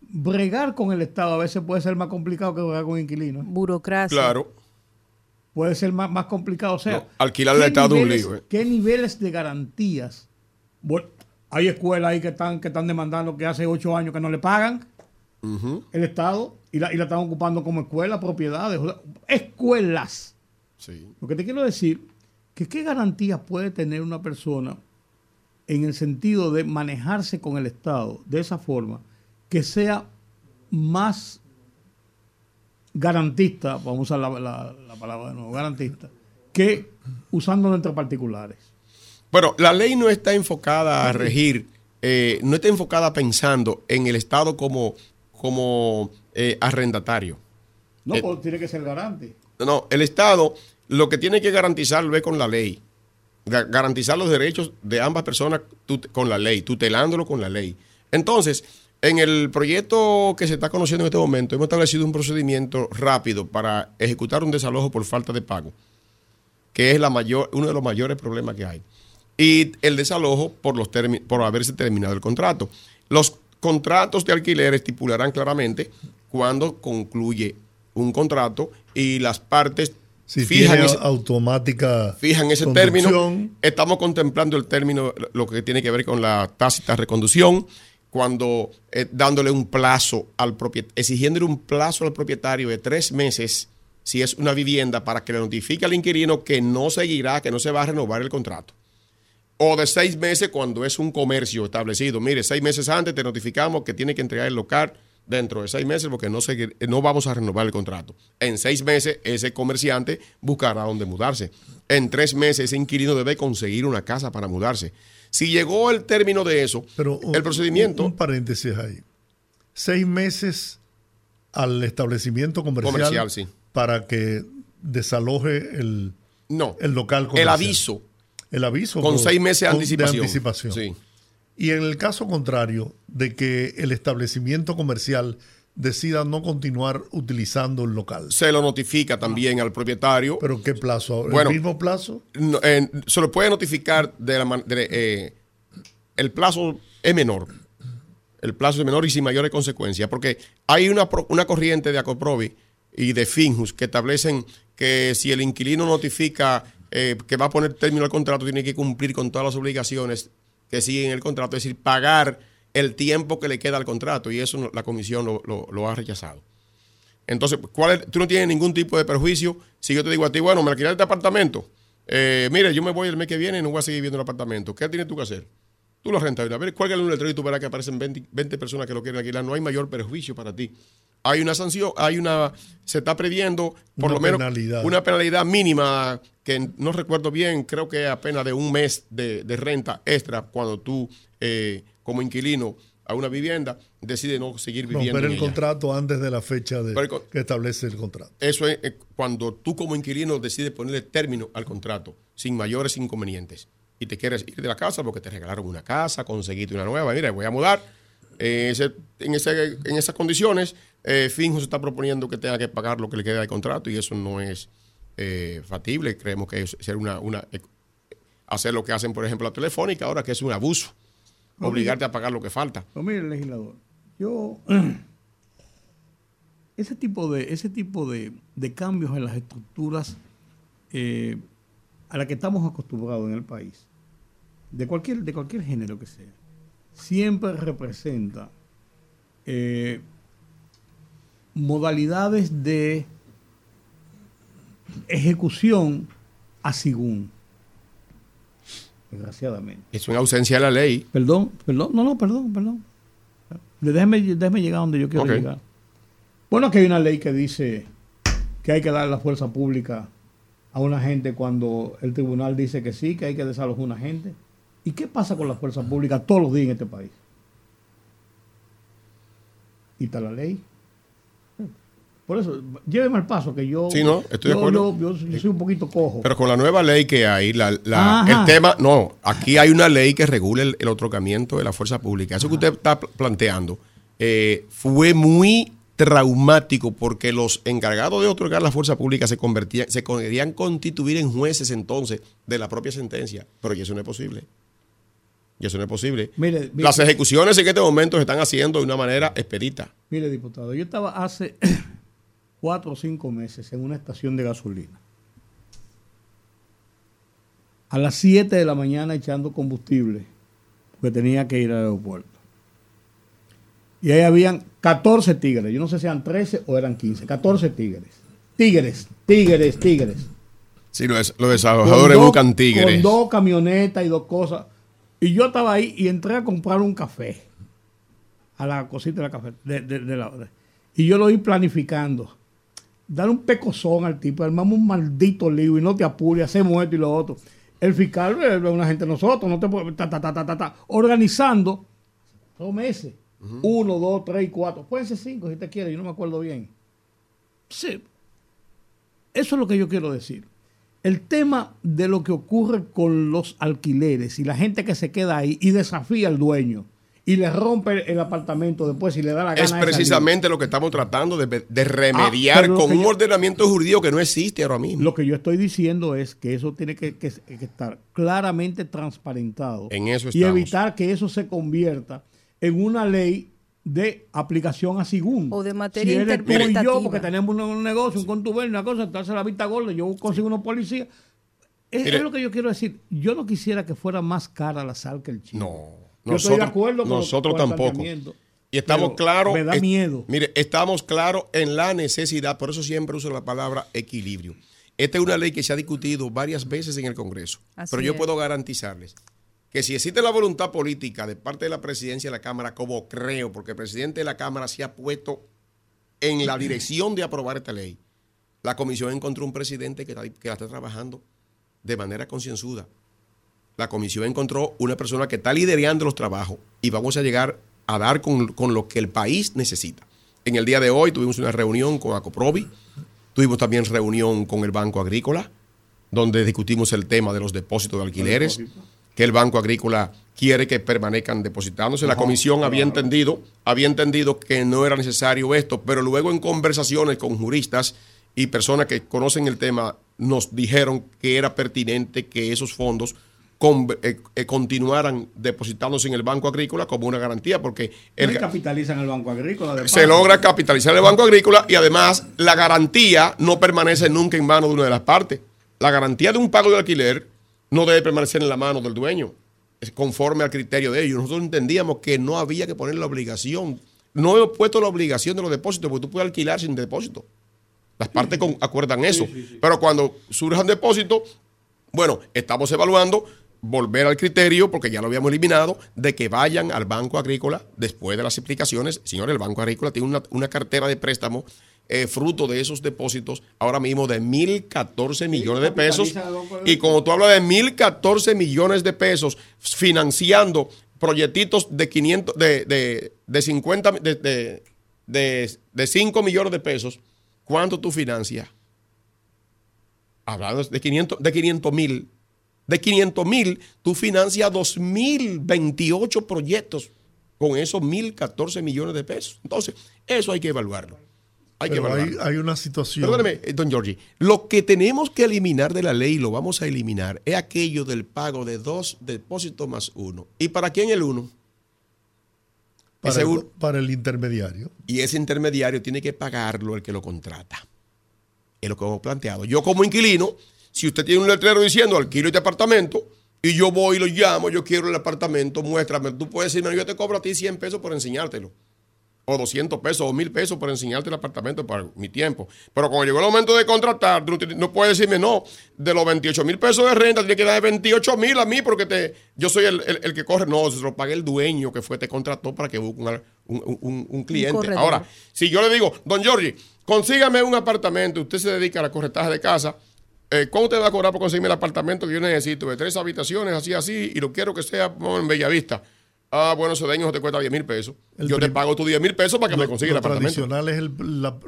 Bregar con el Estado a veces puede ser más complicado que bregar con inquilinos. Burocracia. Claro. Puede ser más, más complicado. O sea, alquilar el Estado un lío. Eh. ¿Qué niveles de garantías hay escuelas ahí que están, que están demandando que hace ocho años que no le pagan el Estado y la, y la están ocupando como escuela, propiedades, escuelas. Lo que te quiero decir que qué garantías puede tener una persona en el sentido de manejarse con el Estado de esa forma que sea más garantista, vamos a usar la, la palabra de nuevo, garantista, que usándolo entre particulares. Bueno, la ley no está enfocada a regir, eh, no está enfocada pensando en el Estado como, como eh, arrendatario. No, eh, pues tiene que ser garante. No, el Estado lo que tiene que garantizarlo es con la ley. Garantizar los derechos de ambas personas con la ley, tutelándolo con la ley. Entonces, en el proyecto que se está conociendo en este momento, hemos establecido un procedimiento rápido para ejecutar un desalojo por falta de pago, que es la mayor, uno de los mayores problemas que hay y el desalojo por, los por haberse terminado el contrato. Los contratos de alquiler estipularán claramente cuándo concluye un contrato y las partes fijan ese, automática fijan ese término. Estamos contemplando el término, lo que tiene que ver con la tácita reconducción, cuando eh, dándole un plazo al propietario, exigiéndole un plazo al propietario de tres meses si es una vivienda para que le notifique al inquilino que no seguirá, que no se va a renovar el contrato o de seis meses cuando es un comercio establecido. Mire, seis meses antes te notificamos que tiene que entregar el local dentro de seis meses porque no, no vamos a renovar el contrato. En seis meses ese comerciante buscará dónde mudarse. En tres meses ese inquilino debe conseguir una casa para mudarse. Si llegó el término de eso, Pero el procedimiento... Un, paréntesis ahí. Seis meses al establecimiento comercial, sí. para que desaloje el, no, el local comercial. El aviso el aviso. Con seis meses de anticipación. Sí. Y en el caso contrario de que el establecimiento comercial decida no continuar utilizando el local. Se lo notifica también al propietario. ¿Pero qué plazo? ¿El mismo plazo? se lo puede notificar de la eh, el plazo es menor. El plazo es menor y sin mayores consecuencias. Porque hay una, una corriente de Acoprovi y de Finjus que establecen que si el inquilino notifica eh, que va a poner término al contrato tiene que cumplir con todas las obligaciones que siguen el contrato, es decir, pagar el tiempo que le queda al contrato y eso la comisión lo, ha rechazado. Entonces, ¿cuál tú no tienes ningún tipo de perjuicio si yo te digo a ti, bueno, me alquilaste este apartamento. Eh, mire, yo me voy el mes que viene y no voy a seguir viendo el apartamento. ¿Qué tienes tú que hacer? Tú lo rentas. A ver, cuélgale un letrero y tú verás que aparecen 20, personas que lo quieren alquilar. No hay mayor perjuicio para ti. Hay una sanción, hay una. Se está previendo por lo menos una penalidad mínima que no recuerdo bien, creo que apenas de un mes de, renta extra cuando tú, eh, como inquilino, a una vivienda, decide no seguir viviendo. Romper el contrato antes de la fecha de, que establece el contrato. Eso es eh, cuando tú como inquilino decides ponerle término al contrato sin mayores inconvenientes y te quieres ir de la casa porque te regalaron una casa, conseguiste una nueva, mira, voy a mudar. Eh, en, en esas condiciones, eh, Finjo se está proponiendo que tenga que pagar lo que le queda de contrato y eso no es eh, factible. Creemos que es ser una, una, hacer lo que hacen, por ejemplo, la telefónica ahora, que es un abuso. obligarte a pagar lo que falta. No, mire, legislador, yo [CLEARS THROAT] ese tipo de, ese tipo de, cambios en las estructuras a las que estamos acostumbrados en el país, de cualquier, de cualquier género que sea, siempre representa eh, modalidades de ejecución a según. Desgraciadamente. Es una ausencia de la ley. Perdón, perdón, no, no, perdón, perdón. Déjeme, déjeme llegar donde yo quiero llegar. Bueno, que hay una ley que dice que hay que dar la fuerza pública a una gente cuando el tribunal dice que sí, que hay que desalojar a una gente. ¿Y qué pasa con la fuerza pública todos los días en este país? Y está la ley. Por eso, lléveme al paso que yo. Sí, no, estoy de acuerdo. Yo, soy un poquito cojo. Pero con la nueva ley que hay, la, el tema. No, aquí hay una ley que regula el, otorgamiento de la fuerza pública. Eso que usted está planteando eh, fue muy traumático porque los encargados de otorgar la fuerza pública se convertían, se querían constituir en jueces entonces de la propia sentencia. Pero eso no es posible. Y eso no es posible. Las ejecuciones en este momento se están haciendo de una manera expedita. Mire, diputado, yo estaba hace [CLEARS THROAT] cuatro o cinco meses en una estación de gasolina. A las 7 de la mañana echando combustible, porque tenía que ir al aeropuerto. Y ahí habían 14 tigres. Yo no sé si eran 13 o eran 15. 14 tigres. Tigres, tigres, tigres. Sí, los, los desalojadores buscan tigres. Con dos camionetas y dos cosas. Y yo estaba ahí y entré a comprar un café. A la cosita de la café. De, la, y yo lo iba planificando. Dar un pecozón al tipo, armamos un maldito lío y no te apures, hacemos esto y lo otro. El fiscal es una gente de nosotros, no te puede, ta, ta, ta, ta, ta, organizando dos meses. Uno, dos, tres, cuatro. Pueden ser cinco si te quiere, yo no me acuerdo bien. Sí. Eso es lo que yo quiero decir. El tema de lo que ocurre con los alquileres y la gente que se queda ahí y desafía al dueño y le rompe el apartamento después y le da la gana. Es precisamente lo que estamos tratando de, remediar ah, con un ordenamiento jurídico que no existe ahora mismo. Lo que yo estoy diciendo es que eso tiene que, estar claramente transparentado en eso y evitar que eso se convierta en una ley de aplicación a según. O de materia si interpretativa. y yo, porque tenemos un, negocio, un contubernio, una cosa, entonces la vista gorda, yo consigo unos policías. Es, lo que yo quiero decir. Yo no quisiera que fuera más cara la sal que el chino. No. Yo nosotros, estoy de acuerdo con Nosotros tampoco. Y estamos claros. Me da miedo. mire, estamos claros en la necesidad, por eso siempre uso la palabra equilibrio. Esta es una ley que se ha discutido varias veces en el Congreso. pero yo puedo garantizarles que si existe la voluntad política de parte de la presidencia de la Cámara, como creo, porque el presidente de la Cámara se ha puesto en la dirección de aprobar esta ley, la comisión encontró un presidente que, la está trabajando de manera concienzuda. La comisión encontró una persona que está liderando los trabajos y vamos a llegar a dar con, con lo que el país necesita. En el día de hoy tuvimos una reunión con Acoprovi, tuvimos también reunión con el Banco Agrícola, donde discutimos el tema de los depósitos de alquileres que el Banco Agrícola quiere que permanezcan depositándose. La comisión había entendido, había entendido que no era necesario esto, pero luego en conversaciones con juristas y personas que conocen el tema nos dijeron que era pertinente que esos fondos eh, eh, continuaran depositándose en el Banco Agrícola como una garantía, porque el, capitalizan el Banco Agrícola. Se logra capitalizar el Banco Agrícola y además la garantía no permanece nunca en manos de una de las partes. La garantía de un pago de alquiler no debe permanecer en la mano del dueño, conforme al criterio de ellos. Nosotros entendíamos que no había que poner la obligación no he puesto la obligación de los depósitos, porque tú puedes alquilar sin depósito. Las partes acuerdan eso. Pero cuando surjan depósitos, bueno, estamos evaluando volver al criterio, porque ya lo habíamos eliminado, de que vayan al Banco Agrícola después de las explicaciones. Señor, el Banco Agrícola tiene una, cartera de préstamo eh, fruto de esos depósitos ahora mismo de 1.014 millones de pesos. Y como tú hablas de 1.014 millones de pesos financiando proyectitos de 500, de, de, de 50, de, de, de 5 millones de pesos, ¿cuánto tú financias? Hablando de 500 de 500 mil de 500 mil, tú financias 2.028 proyectos con esos 1.014 millones de pesos. Entonces, eso hay que evaluarlo. Hay que evaluarlo. Hay, una situación. Perdóneme, eh, don Giorgi. Lo que tenemos que eliminar de la ley, lo vamos a eliminar, es aquello del pago de dos depósitos más uno. ¿Y para quién el uno? Para, el, para el intermediario. Y ese intermediario tiene que pagarlo el que lo contrata. Es lo que hemos planteado. Yo como inquilino si usted tiene un letrero diciendo alquilo este apartamento y yo voy y lo llamo, yo quiero el apartamento, muéstrame. Tú puedes decirme, yo te cobro a ti 100 pesos por enseñártelo. O 200 pesos o 1000 pesos por enseñarte el apartamento para mi tiempo. Pero cuando llegó el momento de contratar, no puedes decirme, no, de los 28 mil pesos de renta, tiene que dar 28 mil a mí porque te, yo soy el, que corre. No, se lo paga el dueño que fue, te contrató para que busque un, cliente. Ahora, si yo le digo, don Giorgi, consígame un apartamento, usted se dedica a la corretaje de casa eh, ¿Cuánto te va a cobrar por conseguirme el apartamento que yo necesito? De tres habitaciones, así, así, y lo quiero que sea en Bellavista. Ah, bueno, ese daño te cuesta 10 mil pesos. yo te pago tus 10 mil pesos para que me consiga el apartamento. tradicional es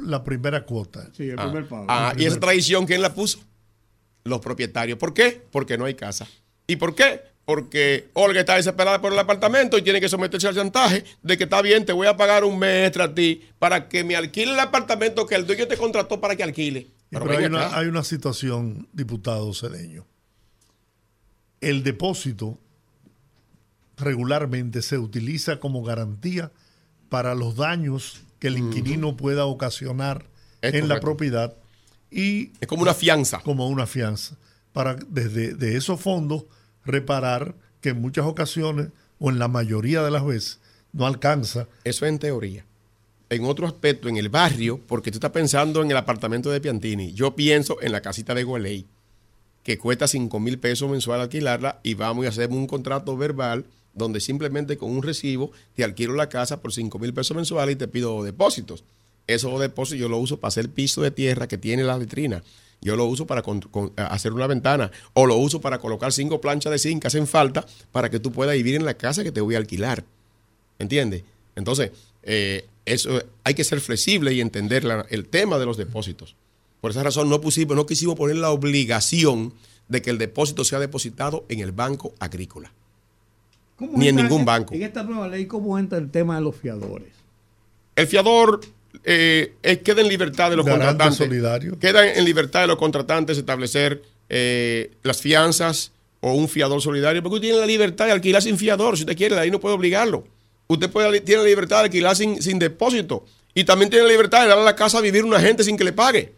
la, primera cuota. Sí, el primer pago. Ah, y esa tradición, ¿quién la puso? Los propietarios. ¿Por qué? Porque no hay casa. ¿Y por qué? Porque Olga está desesperada por el apartamento y tiene que someterse al chantaje de que está bien, te voy a pagar un mes a ti para que me alquile el apartamento que el dueño te contrató para que alquile. Pero, hay, una, hay, una, situación, diputado Cedeño. El depósito regularmente se utiliza como garantía para los daños que el inquilino pueda ocasionar en la propiedad y es como una fianza. como una fianza para desde de esos fondos reparar que en muchas ocasiones o en la mayoría de las veces no alcanza. Eso en teoría. En otro aspecto, en el barrio, porque tú estás pensando en el apartamento de Piantini. Yo pienso en la casita de Gualey, que cuesta 5 mil pesos mensual alquilarla y vamos a hacer un contrato verbal donde simplemente con un recibo te alquilo la casa por 5 mil pesos mensuales y te pido depósitos. Esos depósitos yo lo uso para hacer piso de tierra que tiene la letrina. Yo lo uso para hacer una ventana o lo uso para colocar cinco planchas de zinc que hacen falta para que tú puedas vivir en la casa que te voy a alquilar. ¿Entiendes? Entonces, eh, eso, hay que ser flexible y entender el tema de los depósitos. Por esa razón no, pusimos, no quisimos poner la obligación de que el depósito sea depositado en el banco agrícola. Ni en ningún banco. En esta nueva ley, ¿cómo entra el tema de los fiadores? El fiador eh, queda en libertad de los contratantes. Solidario. Queda en libertad de los contratantes establecer eh, las fianzas o un fiador solidario, porque usted tiene la libertad de alquilar sin fiador. Si usted quiere, ahí no puede obligarlo. Usted puede, tiene la libertad de alquilar sin, sin depósito. Y también tiene la libertad de darle a la casa a vivir a una gente sin que le pague.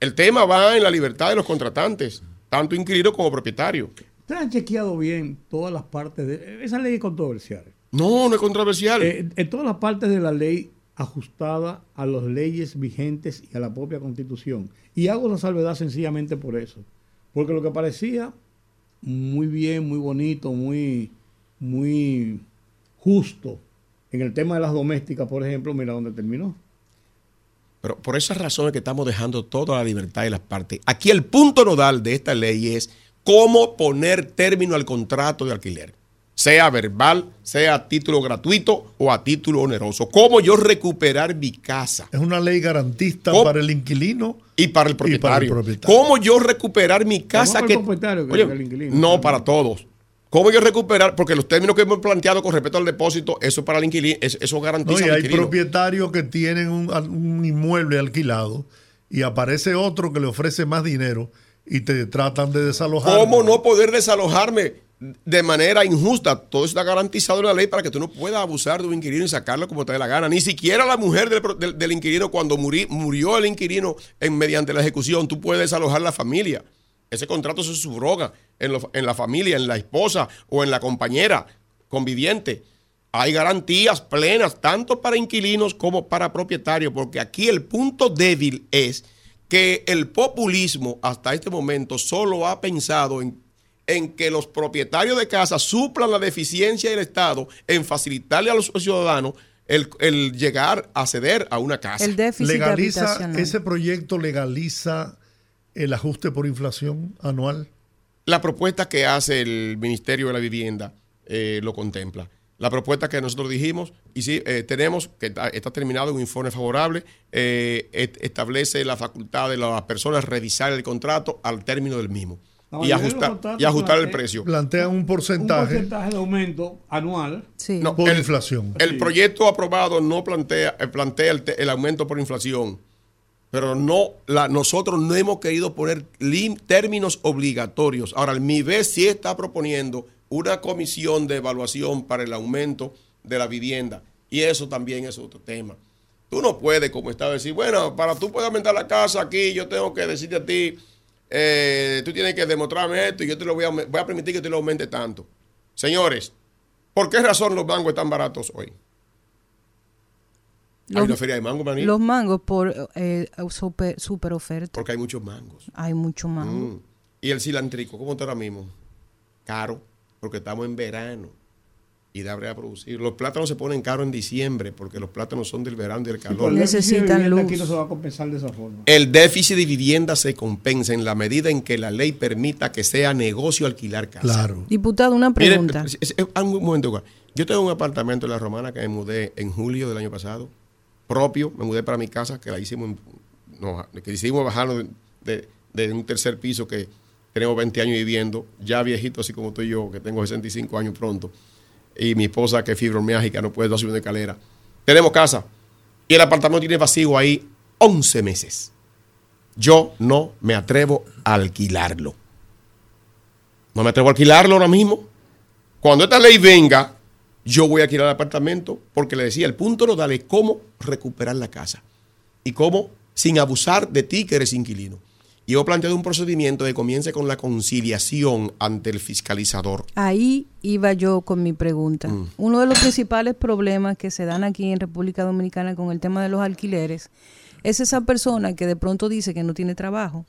El tema va en la libertad de los contratantes, tanto inquilino como propietario. ¿Ustedes han chequeado bien todas las partes de... Esa ley es controversial. No, no es controversial. Eh, en todas las partes de la ley ajustada a las leyes vigentes y a la propia constitución. Y hago la salvedad sencillamente por eso. Porque lo que parecía muy bien, muy bonito, muy, muy justo en el tema de las domésticas, por ejemplo, mira dónde terminó. Pero por esas razones que estamos dejando toda la libertad de las partes. Aquí el punto nodal de esta ley es cómo poner término al contrato de alquiler. Sea verbal, sea a título gratuito o a título oneroso. ¿Cómo yo recuperar mi casa? Es una ley garantista para el inquilino y para el propietario. ¿Cómo yo recuperar mi casa? que, el inquilino, no, para todos. ¿Cómo yo recuperar? Porque los términos que hemos planteado con respecto al depósito, eso para el inquilino, eso garantiza. No, y hay propietarios que tienen un, inmueble alquilado y aparece otro que le ofrece más dinero y te tratan de desalojar. ¿Cómo no poder desalojarme de manera injusta? Todo está garantizado en la ley para que tú no puedas abusar de un inquilino y sacarlo como te dé la gana. Ni siquiera la mujer del, inquilino, cuando murió el inquilino en, mediante la ejecución, tú puedes desalojar la familia. Ese contrato se subroga en, en la familia, en la esposa o en la compañera conviviente. hay garantías plenas tanto para inquilinos como para propietarios, porque aquí el punto débil es que el populismo hasta este momento solo ha pensado en, en que los propietarios de casa suplan la deficiencia del Estado en facilitarle a los ciudadanos el, llegar a ceder a una casa. El déficit legaliza, ese proyecto legaliza el ajuste por inflación anual. La propuesta que hace el Ministerio de la Vivienda eh, lo contempla. La propuesta que nosotros dijimos, y sí, eh, tenemos, que está, terminado un informe favorable, eh, establece la facultad de las personas revisar el contrato al término del mismo. y ajustar, y ajustar el precio. Plantean un porcentaje. Un porcentaje de aumento anual por inflación. El proyecto aprobado no plantea, eh, plantea el, aumento por inflación, pero no la, nosotros no hemos querido poner términos obligatorios. Ahora, el MIBE sí está proponiendo una comisión de evaluación para el aumento de la vivienda. Y eso también es otro tema. Tú no puedes, como estaba, decir, bueno, para tú poder aumentar la casa aquí, yo tengo que decirte a ti, eh, tú tienes que demostrarme esto y yo te lo voy a, voy a permitir que te lo aumente tanto. Señores, ¿por qué razón los mangos están baratos hoy? Los, hay una feria de mango, maní. Los mangos por eh, super, super, oferta. Porque hay muchos mangos. Hay mucho mango. Mm. Y el cilantrico, ¿cómo está ahora mismo? Caro porque estamos en verano y da a producir. Los plátanos se ponen caros en diciembre porque los plátanos son del verano y del calor. Necesitan luz. Aquí no se va a compensar de esa forma. El déficit de vivienda se compensa en la medida en que la ley permita que sea negocio alquilar casa. Claro. Diputado, una pregunta. un momento, yo tengo un apartamento en La Romana que me mudé en julio del año pasado, propio, me mudé para mi casa, que la hicimos, que hicimos bajarlo de, de un tercer piso que tenemos 20 años viviendo, ya viejito así como estoy yo, que tengo 65 años pronto, y mi esposa que es fibromialgia, no puede subir una escalera. Tenemos casa y el apartamento tiene vacío ahí 11 meses. Yo no me atrevo a alquilarlo. No me atrevo a alquilarlo ahora mismo. Cuando esta ley venga, yo voy a alquilar el apartamento porque le decía, el punto no dale cómo recuperar la casa y cómo sin abusar de ti que eres inquilino. Y he planteado un procedimiento que comience con la conciliación ante el fiscalizador. Ahí iba yo con mi pregunta. Mm. Uno de los principales problemas que se dan aquí en República Dominicana con el tema de los alquileres es esa persona que de pronto dice que no tiene trabajo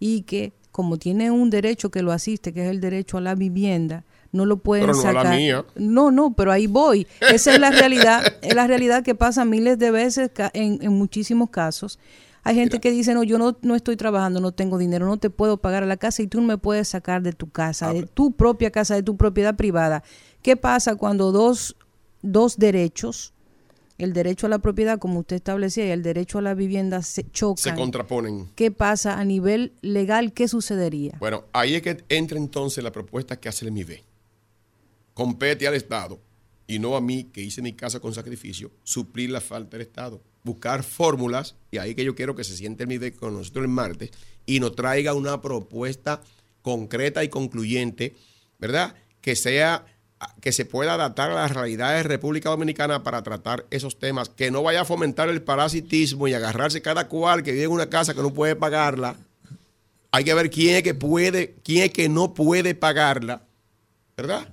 y que como tiene un derecho que lo asiste, que es el derecho a la vivienda, no lo pueden pero no sacar. la mía. No, no, pero ahí voy. Esa es la realidad, es la realidad que pasa miles de veces en, en muchísimos casos hay gente que dice, no, yo no, no estoy trabajando, no tengo dinero, no te puedo pagar a la casa y tú no me puedes sacar de tu casa, ah, de tu propia casa, de tu propiedad privada. ¿Qué pasa cuando dos, dos derechos, el derecho a la propiedad, como usted establecía, y el derecho a la vivienda se chocan? Se contraponen. ¿Qué pasa a nivel legal? ¿Qué sucedería? Bueno, ahí es que entra entonces la propuesta que hace el MIBE. Compete al Estado y no a mí, que hice mi casa con sacrificio, suplir la falta del Estado buscar fórmulas, y ahí que yo quiero que se siente el MIDE con nosotros el martes, y nos traiga una propuesta concreta y concluyente, ¿verdad? Que sea que se pueda adaptar a las realidades de República Dominicana para tratar esos temas, que no vaya a fomentar el parasitismo y agarrarse cada cual que vive en una casa que no puede pagarla. Hay que ver quién es que puede, quién es que no puede pagarla, ¿verdad?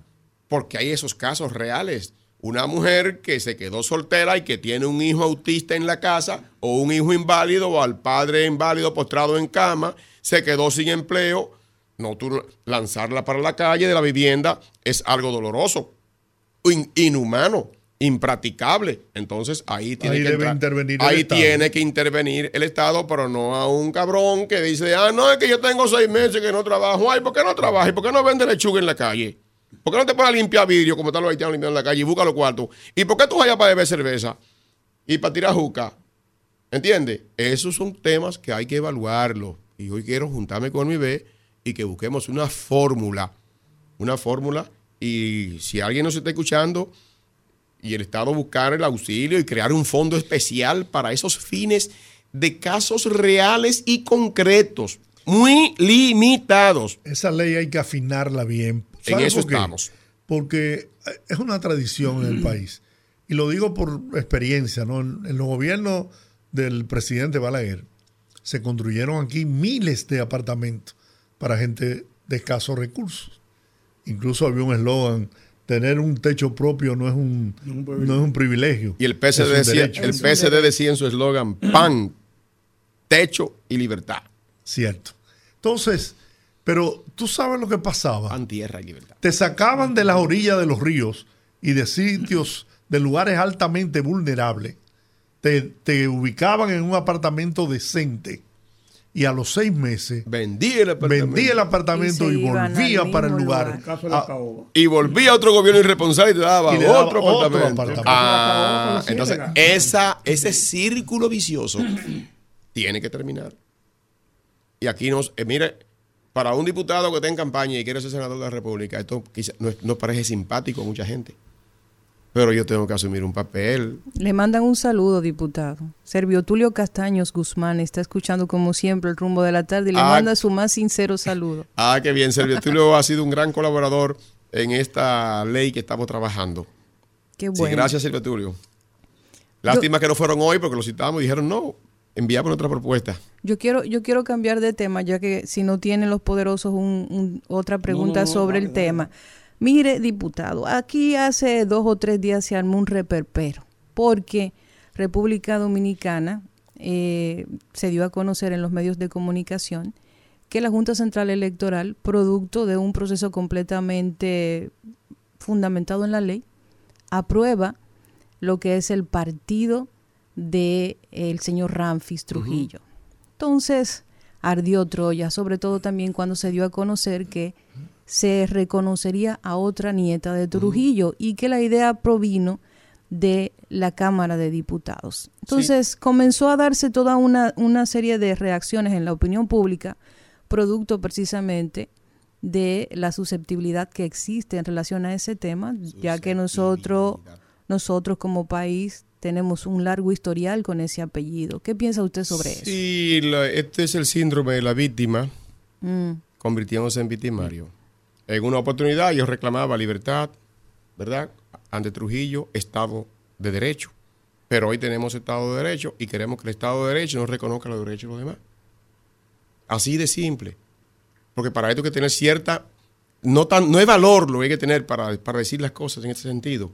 Porque hay esos casos reales una mujer que se quedó soltera y que tiene un hijo autista en la casa o un hijo inválido o al padre inválido postrado en cama, se quedó sin empleo, no lanzarla para la calle de la vivienda es algo doloroso, inhumano, impracticable. Entonces ahí tiene que intervenir ahí tiene que intervenir el Estado, pero no a un cabrón que dice, "Ah, no, es que yo tengo seis meses que no trabajo. Ay, ¿por qué no trabajas? ¿Por qué no vende lechuga en la calle?" ¿Por qué no te pones limpiar vidrio como están los haitianos limpiando en la calle y busca los cuartos? ¿Y por qué tú vayas para beber cerveza y para tirar juca? ¿Entiendes? Esos son temas que hay que evaluarlos. Y hoy quiero juntarme con mi B y que busquemos una fórmula. Una fórmula. Y si alguien nos está escuchando y el Estado buscar el auxilio y crear un fondo especial para esos fines de casos reales y concretos, muy limitados. Esa ley hay que afinarla bien en eso estamos. Porque es una tradición en el país. Y lo digo por experiencia, ¿no? En, los gobiernos del presidente Balaguer se construyeron aquí miles de apartamentos para gente de escasos recursos. Incluso había un eslogan tener un techo propio no es un, no es un privilegio. Y el PSD, decía, el PSD decía en su eslogan, pan, techo y libertad. Cierto. Entonces, pero tú sabes lo que pasaba. Pan, tierra y libertad. Te sacaban de las orillas de los ríos y de sitios, de lugares altamente vulnerables. Te, te ubicaban en un apartamento decente y a los seis meses vendía el apartamento, el apartamento y, volvía para el lugar. Ah, y volvía a otro gobierno irresponsable y te daba, otro, apartamento. Ah, entonces, esa, ese círculo vicioso [CLEARS THROAT] tiene que terminar. Y aquí nos, eh, mire, para un diputado que está en campaña y quiere ser senador de la República, esto quizá no, no parece simpático a mucha gente pero yo tengo que asumir un papel. Le mandan un saludo, diputado. Servio Tulio Castaños Guzmán está escuchando como siempre el rumbo de la tarde y le ah, manda su más sincero saludo. [LAUGHS] Ah, qué bien. Servio Tulio ha sido un gran colaborador en esta ley que estamos trabajando. Qué bueno. Sí, gracias, Servio Tulio. Lástima que no fueron hoy porque lo citamos y dijeron no, enviamos otra propuesta. Yo quiero, yo quiero cambiar de tema, ya que si no tienen los poderosos un, otra pregunta sobre el tema. Mire, diputado, aquí hace dos o tres días se armó un reperpero, porque República Dominicana eh, se dio a conocer en los medios de comunicación que la Junta Central Electoral, producto de un proceso completamente fundamentado en la ley, aprueba lo que es el partido del el señor Ramfis Trujillo. Entonces, ardió Troya, sobre todo también cuando se dio a conocer que se reconocería a otra nieta de Trujillo y que la idea provino de la Cámara de Diputados. Entonces comenzó a darse toda una, una serie de reacciones en la opinión pública, producto precisamente de la susceptibilidad que existe en relación a ese tema, ya que nosotros, nosotros como país tenemos un largo historial con ese apellido. ¿Qué piensa usted sobre eso? Sí, este es el síndrome de la víctima, mm. convirtiéndose en victimario. En una oportunidad yo reclamaba libertad, ¿verdad? Ante Trujillo, Estado de Derecho. Pero hoy tenemos Estado de Derecho y queremos que el Estado de Derecho no reconozca los derechos de los demás. Así de simple. Porque para esto hay que tener cierta... No, tan, no hay valor lo que hay que tener para, para decir las cosas en ese sentido.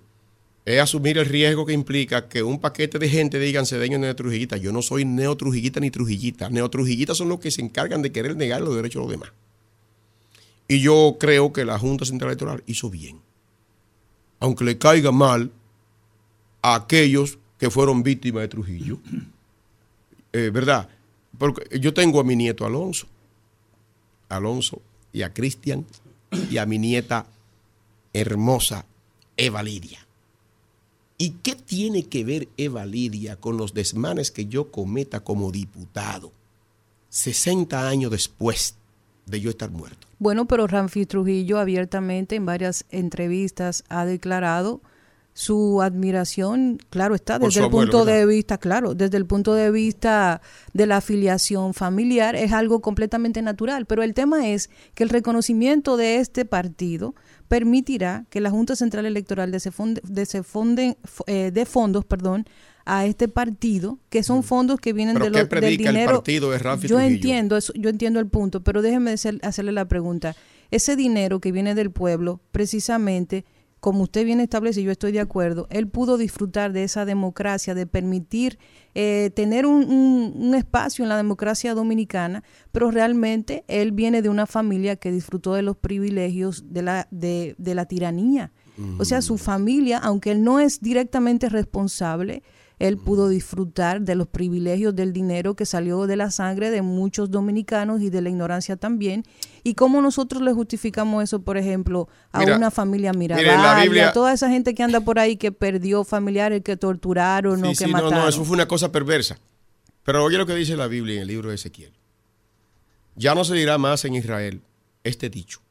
Es asumir el riesgo que implica que un paquete de gente digan sedeño neotrujillita. Yo no soy neotrujillita ni trujillita. Neotrujillitas son los que se encargan de querer negar los derechos de los demás. Y yo creo que la Junta Central Electoral hizo bien. Aunque le caiga mal a aquellos que fueron víctimas de Trujillo. [CLEARS THROAT] Eh, ¿Verdad? Porque yo tengo a mi nieto Alonso. Alonso y a Cristian y a mi nieta hermosa Eva Lidia. ¿Y qué tiene que ver Eva Lidia con los desmanes que yo cometa como diputado 60 años después de yo estar muerto. Bueno, pero Ramfi Trujillo abiertamente en varias entrevistas ha declarado su admiración, claro está, desde el punto de vista, claro, desde el punto de vista de la afiliación familiar es algo completamente natural, pero el tema es que el reconocimiento de este partido permitirá que la Junta Central Electoral de, de, eh, de fondos, perdón, a este partido, que son mm. fondos que vienen de los, del dinero. El partido de yo entiendo eso, yo entiendo el punto, pero déjeme hacerle la pregunta. Ese dinero que viene del pueblo, precisamente, como usted bien establece, yo estoy de acuerdo, él pudo disfrutar de esa democracia, de permitir eh, tener un, un, espacio en la democracia dominicana, pero realmente él viene de una familia que disfrutó de los privilegios de la, de, de la tiranía. O sea, su mm. familia, aunque él no es directamente responsable, él pudo disfrutar de los privilegios del dinero que salió de la sangre de muchos dominicanos y de la ignorancia también. ¿Y cómo nosotros le justificamos eso, por ejemplo, a una familia Mirabal, a toda esa gente que anda por ahí que perdió familiares, que torturaron o que mataron? No, no, eso fue una cosa perversa. Pero oye lo que dice la Biblia en el libro de Ezequiel. Ya no se dirá más en Israel este dicho.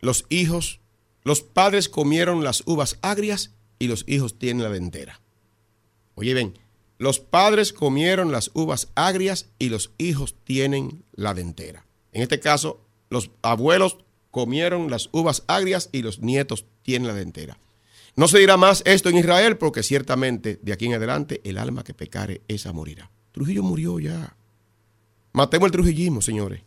Los hijos, los padres comieron las uvas agrias y los hijos tienen la dentera. Oye, ven, los padres comieron las uvas agrias y los hijos tienen la dentera. En este caso, los abuelos comieron las uvas agrias y los nietos tienen la dentera. No se dirá más esto en Israel porque ciertamente de aquí en adelante el alma que pecare esa morirá. Trujillo murió ya. Matemos el trujillismo, señores.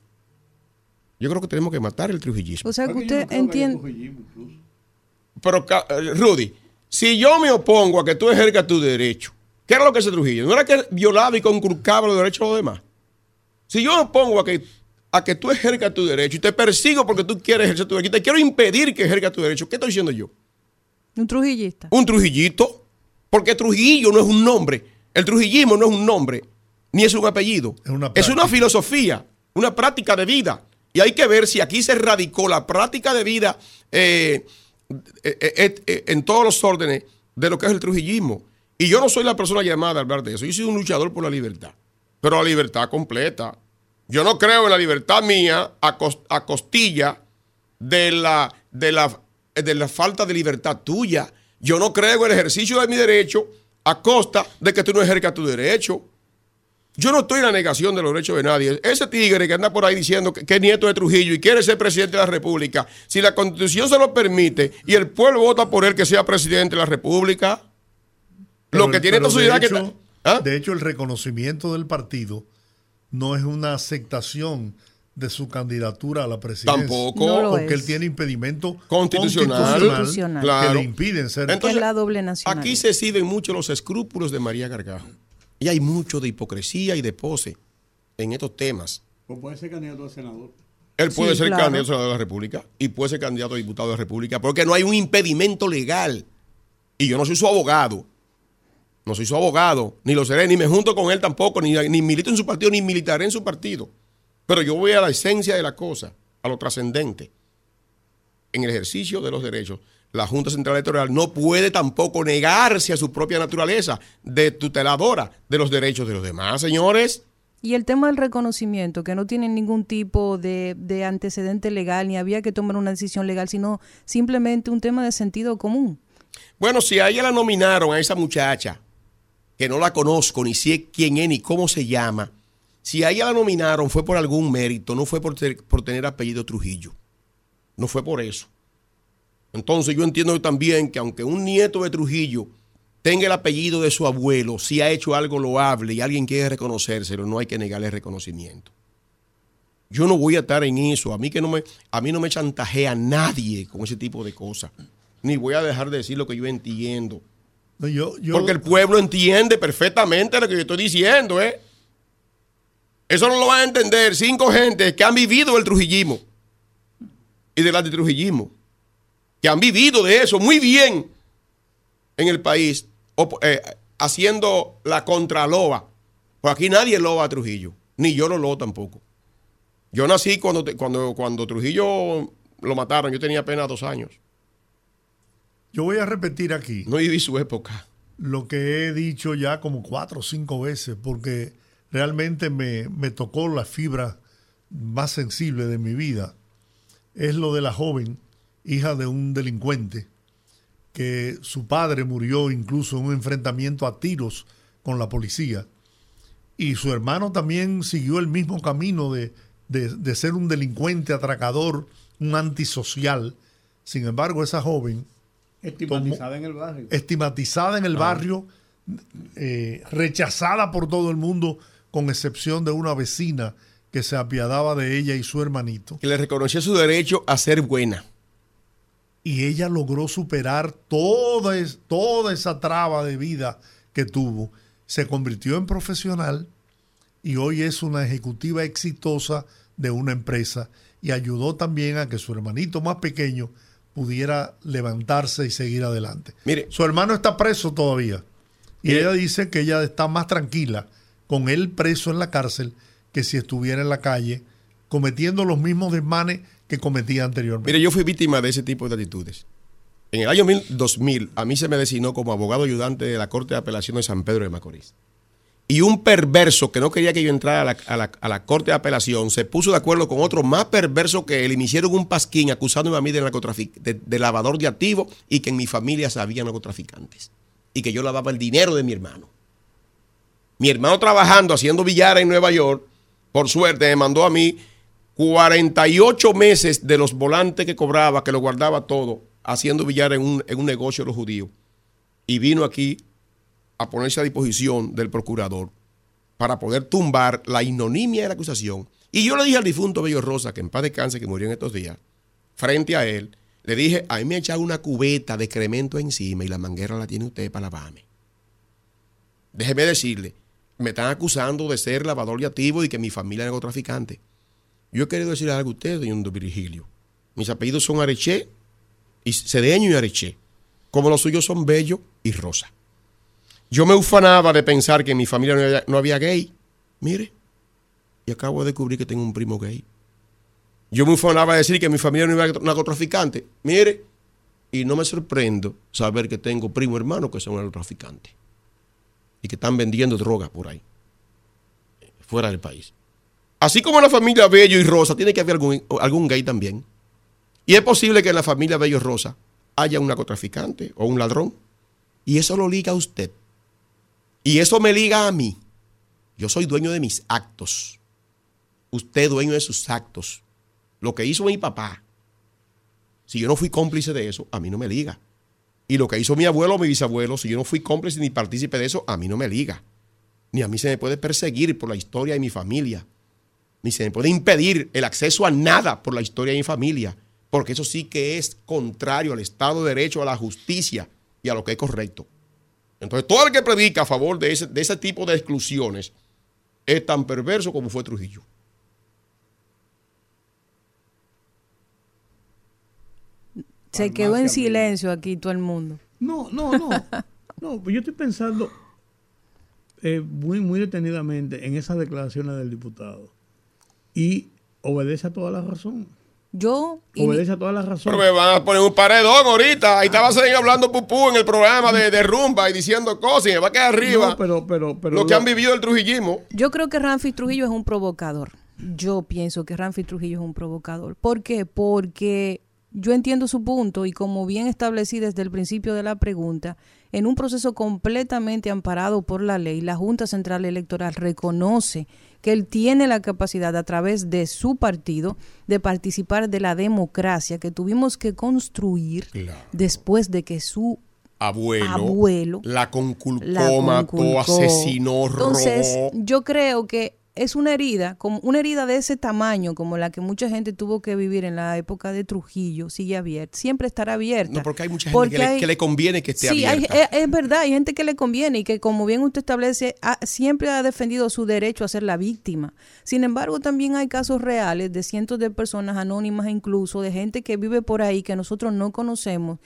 Yo creo que tenemos que matar el trujillismo. O sea, que usted entiende... pero eh, Rudy, si yo me opongo a que tú ejerzas tu derecho, ¿qué era lo que se Trujillo? ¿No era que violaba y conculcaba los derechos de los demás? Si yo me opongo a que, a que tú ejerzas tu derecho y te persigo porque tú quieres ejercer tu derecho y te quiero impedir que ejerzas tu derecho, ¿qué estoy diciendo yo? Un trujillista. Un trujillito. Porque Trujillo no es un nombre. El trujillismo no es un nombre, ni es un apellido. Es una, filosofía, una práctica de vida. Y hay que ver si aquí se radicó la práctica de vida eh, eh, eh, en todos los órdenes de lo que es el trujillismo. Y yo no soy la persona llamada a hablar de eso. Yo soy un luchador por la libertad. Pero la libertad completa. Yo no creo en la libertad mía a, costilla de la, de, la, de la falta de libertad tuya. Yo no creo en el ejercicio de mi derecho a costa de que tú no ejerzas tu derecho. Yo no estoy en la negación de los derechos de nadie. Ese tigre que anda por ahí diciendo que, es nieto de Trujillo y quiere ser presidente de la República, si la constitución se lo permite y el pueblo vota por él que sea presidente de la República, lo que tiene esta sociedad que... ¿Ah? De hecho, el reconocimiento del partido no es una aceptación de su candidatura a la presidencia. Tampoco. porque él tiene impedimento constitucional, que le impiden ser. Entonces, la doble Aquí se exhiben mucho los escrúpulos de María Gargajo. Y hay mucho de hipocresía y de pose en estos temas. Pues puede ser candidato a senador. Él puede ser candidato a senador de la República y puede ser candidato a diputado de la República porque no hay un impedimento legal. Y yo no soy su abogado. No soy su abogado, ni lo seré, ni me junto con él tampoco, ni, ni milito en su partido, ni militaré en su partido. Pero yo voy a la esencia de la cosa, a lo trascendente. En el ejercicio de los derechos, la Junta Central Electoral no puede tampoco negarse a su propia naturaleza de tuteladora de los derechos de los demás, señores. Y el tema del reconocimiento, que no tiene ningún tipo de, de, antecedente legal, ni había que tomar una decisión legal, sino simplemente un tema de sentido común. Bueno, si a ella la nominaron, a esa muchacha, que no la conozco, ni sé quién es, ni cómo se llama, si a ella la nominaron fue por algún mérito, no fue por, por tener apellido Trujillo. No fue por eso. Entonces yo entiendo también que aunque un nieto de Trujillo tenga el apellido de su abuelo, si ha hecho algo loable y alguien quiere reconocérselo, no hay que negarle reconocimiento. Yo no voy a estar en eso. A mí que no me, a mí no me chantajea nadie con ese tipo de cosas. Ni voy a dejar de decir lo que yo entiendo. Porque el pueblo entiende perfectamente lo que yo estoy diciendo, ¿eh? Eso no lo van a entender cinco gentes que han vivido el trujillismo y del antitrujillismo, que han vivido de eso muy bien en el país, eh, haciendo la contraloba. Pues aquí nadie loba a Trujillo, ni yo lo lobo tampoco. Yo nací cuando, cuando, cuando Trujillo lo mataron, yo tenía apenas dos años. Yo voy a repetir aquí. No viví su época. Lo que he dicho ya como cuatro o cinco veces, porque realmente me, tocó la fibra más sensible de mi vida es lo de la joven, hija de un delincuente, que su padre murió incluso en un enfrentamiento a tiros con la policía. Y su hermano también siguió el mismo camino de, ser un delincuente, atracador, un antisocial. Sin embargo, esa joven... Estigmatizada en el barrio. Estigmatizada en el ah. barrio, eh, rechazada por todo el mundo con excepción de una vecina que se apiadaba de ella y su hermanito. Que le reconocía su derecho a ser buena. Y ella logró superar toda, toda esa traba de vida que tuvo. Se convirtió en profesional y hoy es una ejecutiva exitosa de una empresa y ayudó también a que su hermanito más pequeño pudiera levantarse y seguir adelante. Mire, su hermano está preso todavía y ella dice que ella está más tranquila con él preso en la cárcel que si estuviera en la calle cometiendo los mismos desmanes que cometía anteriormente. Mire, yo fui víctima de ese tipo de actitudes. En el año 2000 a mí se me designó como abogado ayudante de la Corte de Apelación de San Pedro de Macorís. Y un perverso que no quería que yo entrara a la, Corte de Apelación se puso de acuerdo con otro más perverso que él y me hicieron un pasquín acusándome a mí de, de, de lavador de activos y que en mi familia había narcotraficantes. Y que yo lavaba el dinero de mi hermano. Mi hermano trabajando, haciendo billar en Nueva York, por suerte me mandó a mí 48 meses de los volantes que cobraba, que lo guardaba todo, haciendo billar en un, en un negocio de los judíos. Y vino aquí a ponerse a disposición del procurador para poder tumbar la inonimia de la acusación. Y yo le dije al difunto Bello Rosa, que en paz descanse, que murió en estos días, frente a él, Le dije, a mí me ha echado una cubeta de excremento encima y la manguera la tiene usted para lavarme. Déjeme decirle, me están acusando de ser lavador y activo y que mi familia es narcotraficante. Yo he querido decirle algo a usted, señor Virgilio. Mis apellidos son Areche, y Cedeño y Areche. Como los suyos son Bello y Rosa. Yo me ufanaba de pensar que en mi familia no había, gay. Mire, y acabo de descubrir que tengo un primo gay. Yo me ufanaba de decir que en mi familia no había narcotraficante. Mire, y no me sorprendo saber que tengo primo hermano que son narcotraficantes y que están vendiendo drogas por ahí, fuera del país. Así como en la familia Bello y Rosa, tiene que haber algún, algún gay también. Y es posible que en la familia Bello y Rosa haya un narcotraficante o un ladrón. Y eso lo liga a usted. Y eso me liga a mí. Yo soy dueño de mis actos. Usted dueño de sus actos. Lo que hizo mi papá. Si yo no fui cómplice de eso, a mí no me liga. Y lo que hizo mi abuelo o mi bisabuelo, si yo no fui cómplice ni partícipe de eso, a mí no me liga. Ni a mí se me puede perseguir por la historia de mi familia. Ni se me puede impedir el acceso a nada por la historia de mi familia. Porque eso sí que es contrario al Estado de Derecho, a la justicia y a lo que es correcto. Entonces, todo el que predica a favor de ese, de ese tipo de exclusiones es tan perverso como fue Trujillo. Se quedó en silencio aquí todo el mundo. No, no, no. [LAUGHS] no, pues yo estoy pensando eh, muy, muy detenidamente en esas declaraciones del diputado. Y obedece a toda la razón. Yo. Obedece a todas las razones. Pero me van a poner un paredón ahorita. Ahí estaba hablando pupú en el programa de, rumba y diciendo cosas y me va a quedar arriba. pero, pero, pero, lo que han vivido el trujillismo. Yo creo que Ramfi Trujillo es un provocador. Yo pienso que Ramfi Trujillo es un provocador. ¿Por qué? Porque yo entiendo su punto y como bien establecí desde el principio de la pregunta, en un proceso completamente amparado por la ley, la Junta Central Electoral reconoce que él tiene la capacidad a través de su partido de participar de la democracia que tuvimos que construir después de que su abuelo, la conculcó, mató, asesinó, Entonces, yo creo que es una herida, como una herida de ese tamaño, como la que mucha gente tuvo que vivir en la época de Trujillo, sigue abierta, siempre estará abierta. No, porque hay mucha gente que, le, conviene que esté abierta. Sí, es, verdad, hay gente que le conviene y que, como bien usted establece, siempre ha defendido su derecho a ser la víctima. Sin embargo, también hay casos reales de cientos de personas anónimas, incluso de gente que vive por ahí que nosotros no conocemos,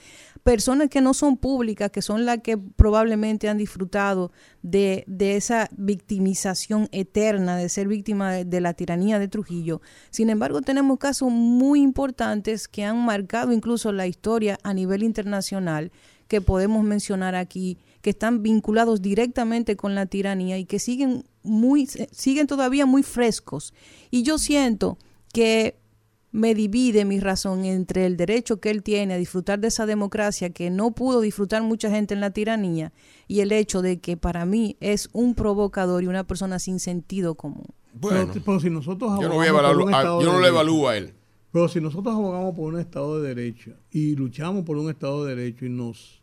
personas que no son públicas, que son las que probablemente han disfrutado de, esa victimización eterna, de ser víctima de, la tiranía de Trujillo. Sin embargo, tenemos casos muy importantes que han marcado incluso la historia a nivel internacional, que podemos mencionar aquí, que están vinculados directamente con la tiranía y que siguen muy siguen todavía muy frescos. Y yo siento que me divide mi razón entre el derecho que él tiene a disfrutar de esa democracia que no pudo disfrutar mucha gente en la tiranía y el hecho de que para mí es un provocador y una persona sin sentido común. Bueno, pero, si nosotros yo no, yo no le evalúo a él. Pero si nosotros abogamos por un Estado de Derecho y luchamos por un Estado de Derecho y nos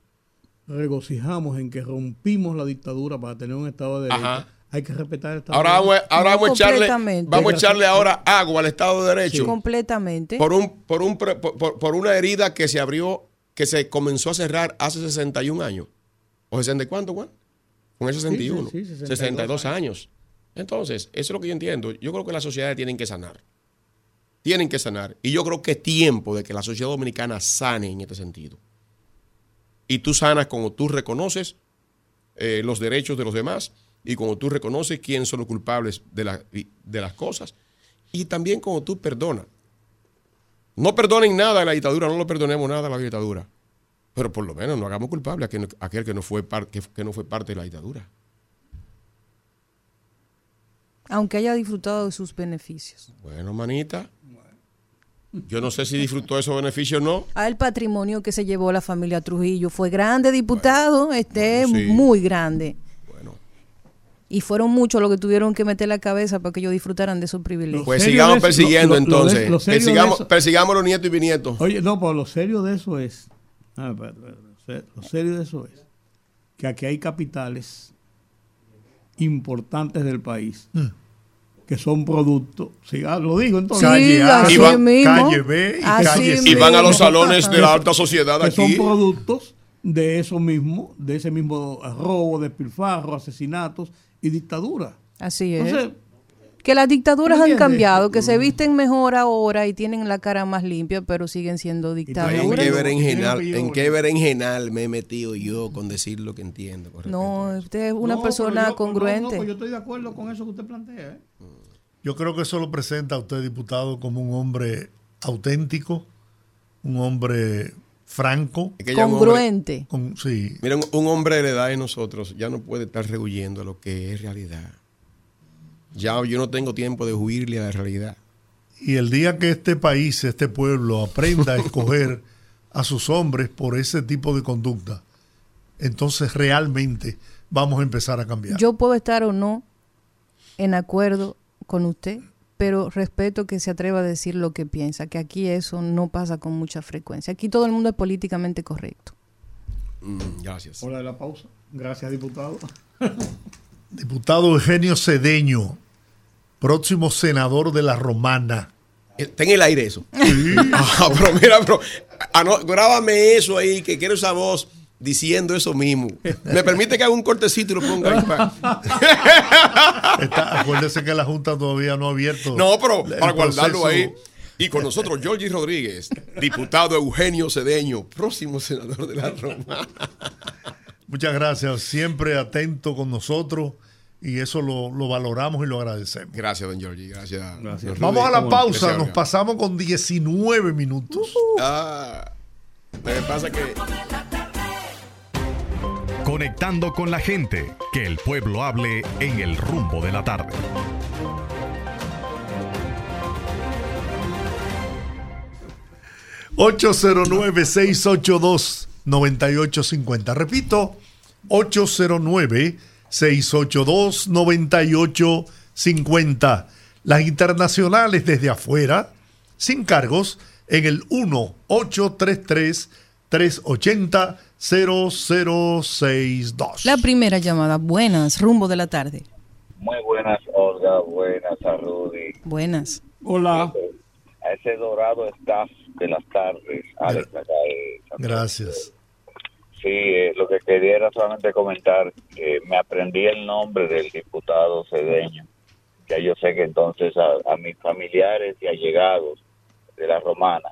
regocijamos en que rompimos la dictadura para tener un Estado de Derecho, hay que respetar el Estado ahora vamos, ahora vamos a echarle vamos a echarle ahora agua al Estado de Derecho. completamente. Por un por un por, una herida que se abrió que se comenzó a cerrar hace 61 años. ¿O 60 cuánto, Juan? Con el 61. 62, años. Entonces, eso es lo que yo entiendo. Yo creo que las sociedades tienen que sanar. Tienen que sanar. Y yo creo que es tiempo de que la sociedad dominicana sane en este sentido. Y tú sanas como tú reconoces eh, los derechos de los demás y como tú reconoces quiénes son los culpables de, de las cosas y también como tú perdonas. No perdonen nada de la dictadura, no lo perdonemos nada de la dictadura, pero por lo menos no hagamos culpable a aquel, que, no fue que no fue parte de la dictadura. Aunque haya disfrutado de sus beneficios. Bueno, manita. Yo no sé si disfrutó esos beneficios o no. A el patrimonio que se llevó la familia Trujillo fue grande, diputado, este muy grande. Y fueron muchos los que tuvieron que meter la cabeza para que ellos disfrutaran de esos privilegios. Pues sigamos persiguiendo entonces. persigamos, los nietos y bisnietos. Oye, no, pero lo serio de eso es. Ah, lo serio de eso es que aquí hay capitales importantes del país mm. que son productos, sí, ah, lo digo entonces. Calle A, así calle. B y Así calle C. Y van a los salones de la alta sociedad que aquí. son productos de eso mismo, de ese mismo robo, despilfarro, asesinatos y dictadura. Así es. Entonces, que las dictaduras ¿me han cambiado, que se visten mejor ahora y tienen la cara más limpia, pero siguen siendo ¿En dictaduras. qué Tiene berenjenal, en qué berenjenal me he metido yo con decir lo que entiendo? con No, usted es una no, persona yo- congruente. no, no, pues yo estoy de acuerdo con eso que usted plantea. ¿eh? Yo creo que eso lo presenta a usted, diputado, como un hombre auténtico, un hombre franco. Es que un hombre- Congruente. Con, sí, Mira, un, un hombre de la edad de nosotros ya no puede estar rehuyendo a lo que es realidad. Ya yo no tengo tiempo de huirle a la realidad. Y el día que este país, este pueblo, aprenda a [LAUGHS] escoger a sus hombres por ese tipo de conducta, entonces realmente vamos a empezar a cambiar. Yo puedo estar o no en acuerdo con usted, pero respeto que se atreva a decir lo que piensa, que aquí eso no pasa con mucha frecuencia. Aquí todo el mundo es políticamente correcto. Mm, gracias. Hora de la pausa. Gracias, diputado. [LAUGHS] Diputado Eugenio Cedeño, próximo senador de la Romana. Está en el aire eso. [LAUGHS] Ah, pero mira, pero ah, no, grábame eso ahí, que quiero esa voz diciendo eso mismo. ¿Me permite que haga un cortecito y lo ponga ahí? [LAUGHS] Está- acuérdese que la Junta todavía no ha abierto. No, pero para guardarlo proceso. ahí. Y con nosotros, Georgie Rodríguez, diputado Eugenio Cedeño, próximo senador de la Roma. Muchas gracias, siempre atento con nosotros y eso lo, lo valoramos y lo agradecemos. Gracias, don Georgie. Gracias. Vamos a la pausa, gracias, nos pasamos con 19 minutos. Ah, me pasa que. Conectando con la gente, que el pueblo hable en el rumbo de la tarde. nueve 809-682-9850. Repito, 809-682-9850. Las internacionales desde afuera, sin cargos, en el 1-833-380-0062. La primera llamada, buenas, rumbo de la tarde. Muy buenas, Olga. Buenas a Rudy. Buenas. Hola. A ese dorado staff de las tardes, Alex Gracias. Sí, eh, lo que quería era solamente comentar que me aprendí el nombre del diputado Cedeño. Ya yo sé que entonces a, a mis familiares y allegados de la romana,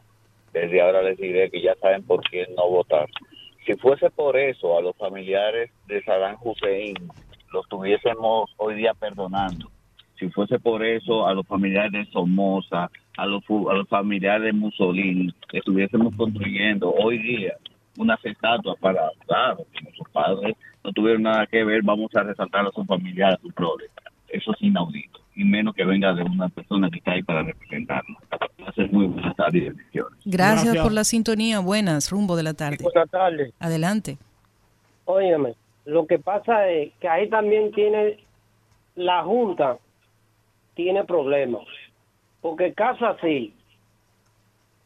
desde ahora les diré que ya saben por quién no votar. Si fuese por eso, a los familiares de Saddam Hussein los tuviésemos hoy día perdonando. Si fuese por eso, a los familiares de Somoza, a los, familiares de Mussolini, estuviésemos construyendo hoy día unas estatuas para, claro, como sus padres no tuvieron nada que ver, vamos a resaltar a sus familiares, a sus progres. Eso es inaudito, y menos que venga de una persona que está ahí para representarnos. Hacer muy buenas tardes y bendiciones. Gracias, Gracias. por la sintonía, buenas, rumbo de la tarde. Buenas tardes. Adelante. Óyeme, lo que pasa es que ahí también tiene la Junta, tiene problemas. Porque caso así,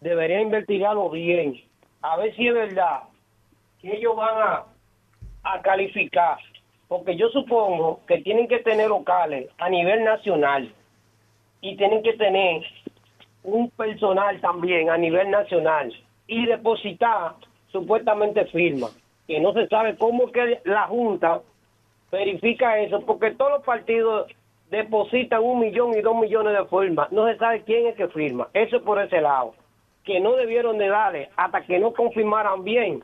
debería investigarlo bien, a ver si es verdad que ellos van a, a calificar. Porque yo supongo que tienen que tener locales a nivel nacional y tienen que tener un personal también a nivel nacional y depositar supuestamente firma, que no se sabe cómo que la Junta verifica eso, porque todos los partidos depositan un millón y dos millones de firmas, no se sabe quién es que firma, eso es por ese lado, que no debieron de darle hasta que no confirmaran bien,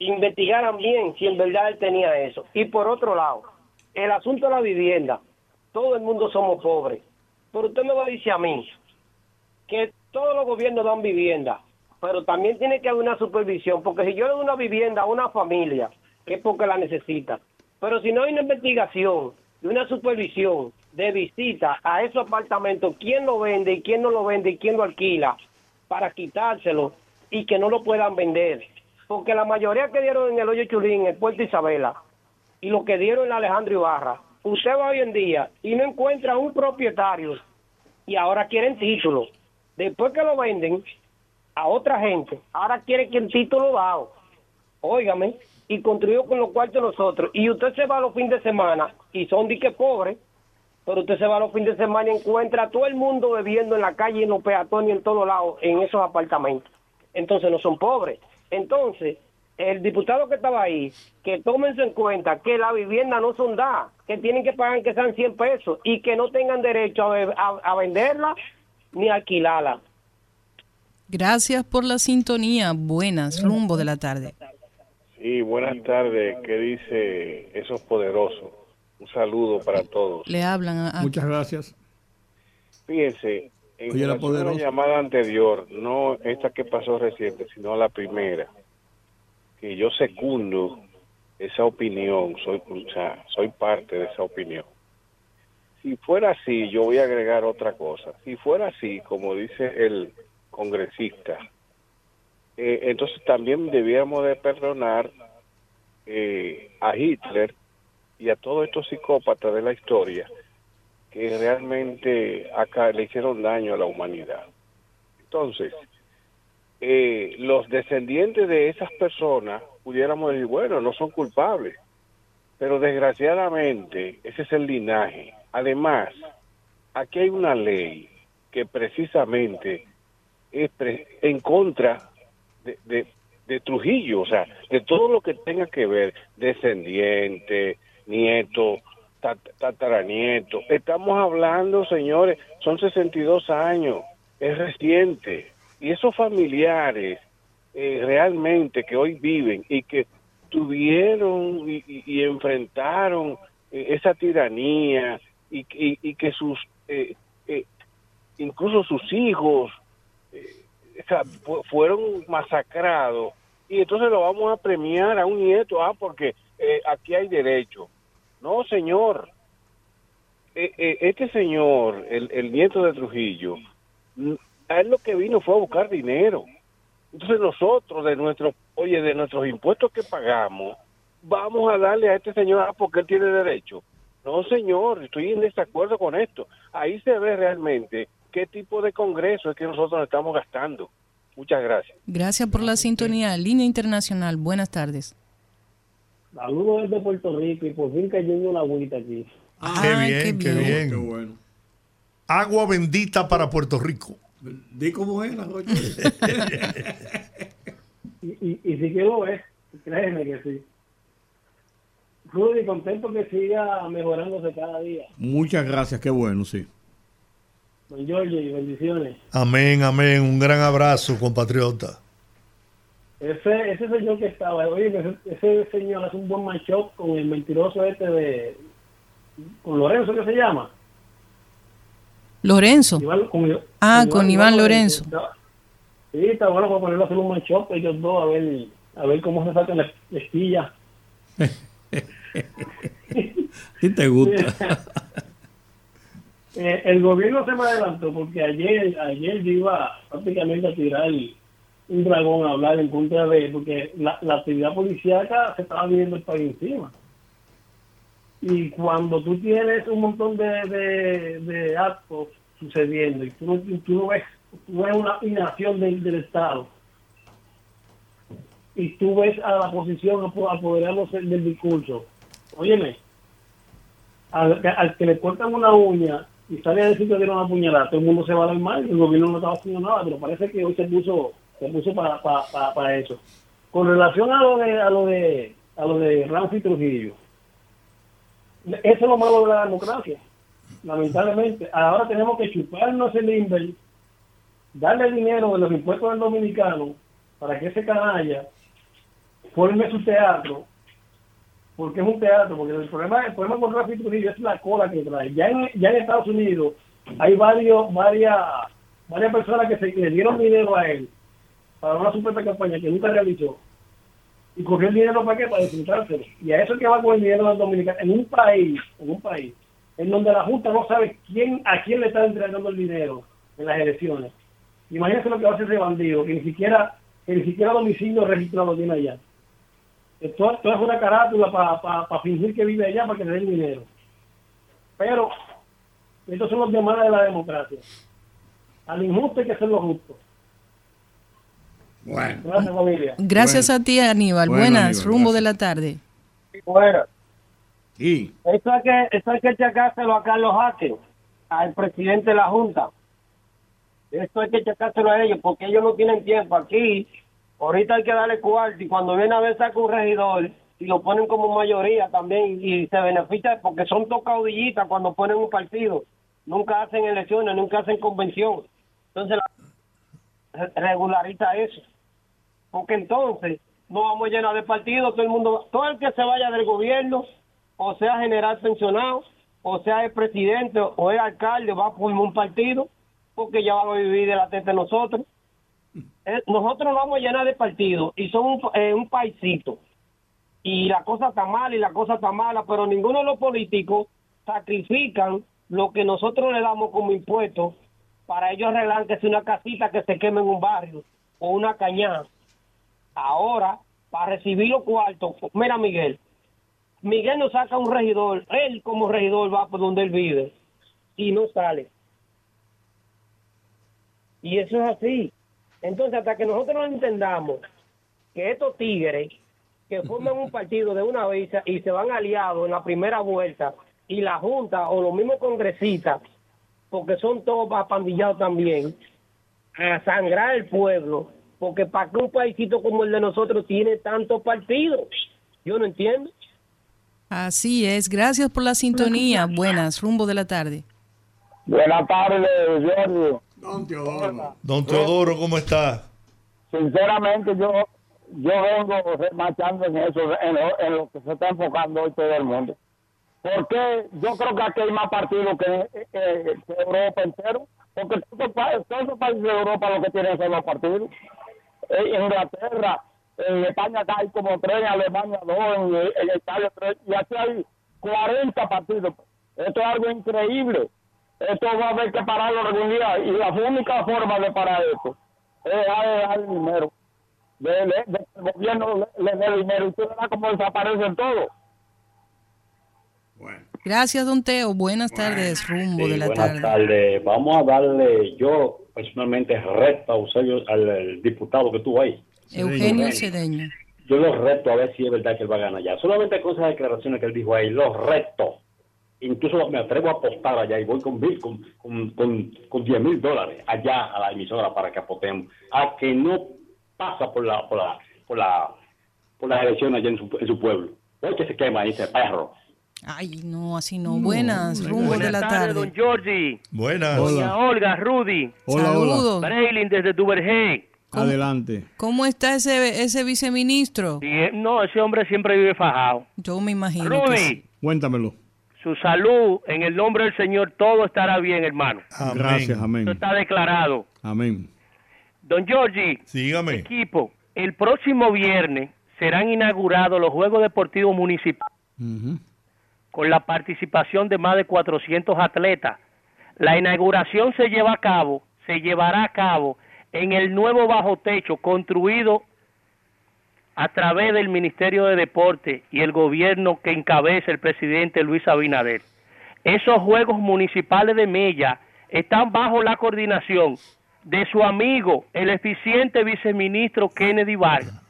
investigaran bien si en verdad él tenía eso. Y por otro lado, el asunto de la vivienda, todo el mundo somos pobres, pero usted me va a decir a mí, que todos los gobiernos dan vivienda, pero también tiene que haber una supervisión, porque si yo le doy una vivienda a una familia, es porque la necesita. Pero si no hay una investigación y una supervisión de visita a esos apartamentos, quién lo vende y quién no lo vende y quién lo alquila, para quitárselo y que no lo puedan vender. Porque la mayoría que dieron en el Hoyo Chulín, en Puerto Isabela, y lo que dieron en Alejandro Ibarra, usted va hoy en día y no encuentra un propietario y ahora quieren título. Después que lo venden a otra gente, ahora quieren que el título dado. Óigame, y construyó con los cuartos nosotros. Y usted se va los fines de semana y son dique pobres, pero usted se va los fines de semana y encuentra a todo el mundo bebiendo en la calle, en los peatones, en todos lados, en esos apartamentos. Entonces no son pobres. Entonces, el diputado que estaba ahí, que tómense en cuenta que la vivienda no son da, que tienen que pagar que sean 100 pesos y que no tengan derecho a, venderla ni alquilarla. Gracias por la sintonía. Buenas, rumbo de la tarde. Sí, buenas tardes. ¿Qué dice esos poderosos? Un saludo para todos. Le hablan a... Muchas gracias. Fíjense, en la, llamada anterior, no esta que pasó reciente, sino la primera, que yo secundo esa opinión, soy, soy parte de esa opinión. Si fuera así, yo voy a agregar otra cosa. Si fuera así, como dice el congresista, eh, entonces también debíamos de perdonar eh, a Hitler y a todos estos psicópatas de la historia que realmente acá le hicieron daño a la humanidad. Entonces, eh, los descendientes de esas personas pudiéramos decir, bueno, no son culpables, pero desgraciadamente ese es el linaje. Además, aquí hay una ley que precisamente es en contra de, de Trujillo, o sea, de todo lo que tenga que ver, descendiente, nieto, tataranieto. Estamos hablando, señores, son 62 años, es reciente. Y esos familiares eh, realmente que hoy viven y que tuvieron y, enfrentaron eh, esa tiranía y, que sus, eh, incluso sus hijos fueron masacrados y entonces lo vamos a premiar a un nieto, ah, porque aquí hay derecho no, señor. Eh, eh, este señor, el, nieto de Trujillo, a él lo que vino fue a buscar dinero. Entonces nosotros, de nuestros, oye, de nuestros impuestos que pagamos, vamos a darle a este señor ah, porque él tiene derecho. No, señor, estoy en desacuerdo con esto. Ahí se ve realmente qué tipo de congreso es que nosotros estamos gastando. Muchas gracias. Gracias por la sintonía. Línea Internacional, buenas tardes. Saludos desde Puerto Rico y por fin cayendo una agüita aquí. Ah, qué bien, qué bien. Qué bueno. Agua bendita para Puerto Rico. Di cómo es la [LAUGHS] y, y, y si quiero ver, créeme que sí. Rudy, contento que siga mejorándose cada día. Muchas gracias, qué bueno, sí. Don Giorgio, y bendiciones. Amén, amén. Un gran abrazo, compatriota. Ese, ese señor que estaba, oye, ese, señor hace un buen matchup con el mentiroso este de. con Lorenzo, ¿qué se llama? Lorenzo. ah, con, Iván, Lorenzo. Sí, está bueno para ponerlo a hacer un matchup ellos dos, a ver, a ver cómo se sacan la esquilla. ¿Qué te gusta? [LAUGHS] Eh, el gobierno se me adelantó porque ayer, ayer yo iba prácticamente a tirar un dragón a hablar en contra de él, porque la, actividad policíaca se estaba viendo el país encima. Y cuando tú tienes un montón de, de, actos sucediendo y tú, tú no ves, tú ves una inacción del, del Estado y tú ves a la oposición apoderarse del discurso, óyeme, al, que le cortan una uña y sale a decir que tiene una puñalada, todo el mundo se va a dar mal, el gobierno no estaba haciendo nada, pero parece que hoy se puso se puso para, para, para, eso. Con relación a lo de a lo de a lo de Ramsey Trujillo, eso es lo malo de la democracia. Lamentablemente, ahora tenemos que chuparnos el INVEL, darle dinero de los impuestos del dominicano para que ese canalla forme su teatro, porque es un teatro, porque el problema, el problema con Rafi Trujillo es la cola que trae. Ya en, ya en Estados Unidos hay varios, varias, varias personas que se le dieron dinero a él para una supuesta campaña que nunca realizó y cogió el dinero para qué, para disfrutárselo. Y a eso es que va con el dinero del dominicano en un país, en un país, en donde la Junta no sabe quién a quién le está entregando el dinero en las elecciones. Imagínense lo que va a hacer ese bandido, que ni siquiera, que ni siquiera domicilio registrado tiene allá. Esto, es una carátula para fingir que vive allá para que le den dinero. Pero estos son los llamadas de la democracia. Al injusto hay que hacerlo justo. Gracias, a ti, Aníbal. Buenas, rumbo de la tarde. Buenas. Sí. Eso hay que, eso hay que checárselo a Carlos Jaque, al presidente de la Junta. Esto hay que checárselo a ellos, porque ellos no tienen tiempo aquí. Ahorita hay que darle cuarto y cuando viene a ver saca un regidor y lo ponen como mayoría también y se beneficia porque son dos caudillitas cuando ponen un partido. Nunca hacen elecciones, nunca hacen convención. Entonces regulariza eso. Porque entonces no vamos a llenar de partidos, todo el mundo, todo el que se vaya del gobierno, o sea general pensionado, o sea el presidente o el alcalde, va a formar un partido, porque ya van a vivir de la teta de nosotros. Eh, nosotros vamos a llenar de partidos y son un, eh, un paisito y la cosa está mala y la cosa está mala, pero ninguno de los políticos sacrifican lo que nosotros le damos como impuestos para ellos arreglar que sea una casita que se queme en un barrio o una cañada. Ahora, para recibir los cuartos, mira Miguel, Miguel nos saca un regidor, él como regidor va por donde él vive y no sale. Y eso es así. Entonces, hasta que nosotros no entendamos que estos tigres que forman un partido de una vez y se van aliados en la primera vuelta y la Junta o los mismos congresistas, porque son todos apandillados también, a sangrar el pueblo, porque para que un paísito como el de nosotros tiene tantos partidos, yo no entiendo. Así es, gracias por la sintonía. Buenas, rumbo de la tarde. Buenas tardes, Jorge. Don Teodoro. Don Teodoro, ¿cómo está? Sinceramente, yo yo vengo marchando en eso, en lo, que se está enfocando hoy todo el mundo. Porque yo creo que aquí hay más partidos que, Europa entero. Porque todos, los países de Europa lo que tienen son los partidos. En Inglaterra, en España hay como tres, en Alemania dos, en, Italia tres, y aquí hay 40 partidos. Esto es algo increíble. Esto va a haber que pararlo algún día. Y la única forma de parar esto es dar dinero del gobierno le, dé dinero y usted verá cómo desaparecen todo. Gracias, don Teo. Buenas tardes, rumbo de la buenas tardes. Vamos a darle, yo personalmente reto a Eusebio, al, diputado que tuvo ahí. Eugenio Cedeño. Yo lo reto a ver si es verdad que él va a ganar ya. Solamente con esas declaraciones que él dijo ahí, lo reto. Incluso me atrevo a apostar allá y voy con, con, con, con, con 10 mil dólares allá a la emisora para que apostemos. A que no pasa por la por la por la por la elección allá en su, en su pueblo. Hoy que se quema ese perro. Ay, no, así no. Buenas, rumbo de la tarde. don Georgie. Buenas. Doña Olga, Rudy. Hola, Saludos. Braylin desde Duvergé. Adelante. ¿Cómo está ese, ese viceministro? no, ese hombre siempre vive fajado. Yo me imagino. Rudy. Cuéntamelo. Su salud, en el nombre del Señor, todo estará bien, hermano. Gracias, amén. Eso está declarado. Amén. Don Giorgi, Sígame. equipo, el próximo viernes serán inaugurados los Juegos Deportivos Municipales con la participación de más de 400 atletas. La inauguración se lleva a cabo, se llevará a cabo en el nuevo bajo techo construido a través del Ministerio de Deporte y el gobierno que encabeza el presidente Luis Abinader. Esos Juegos Municipales de Mella están bajo la coordinación de su amigo, el eficiente viceministro Kennedy Vargas,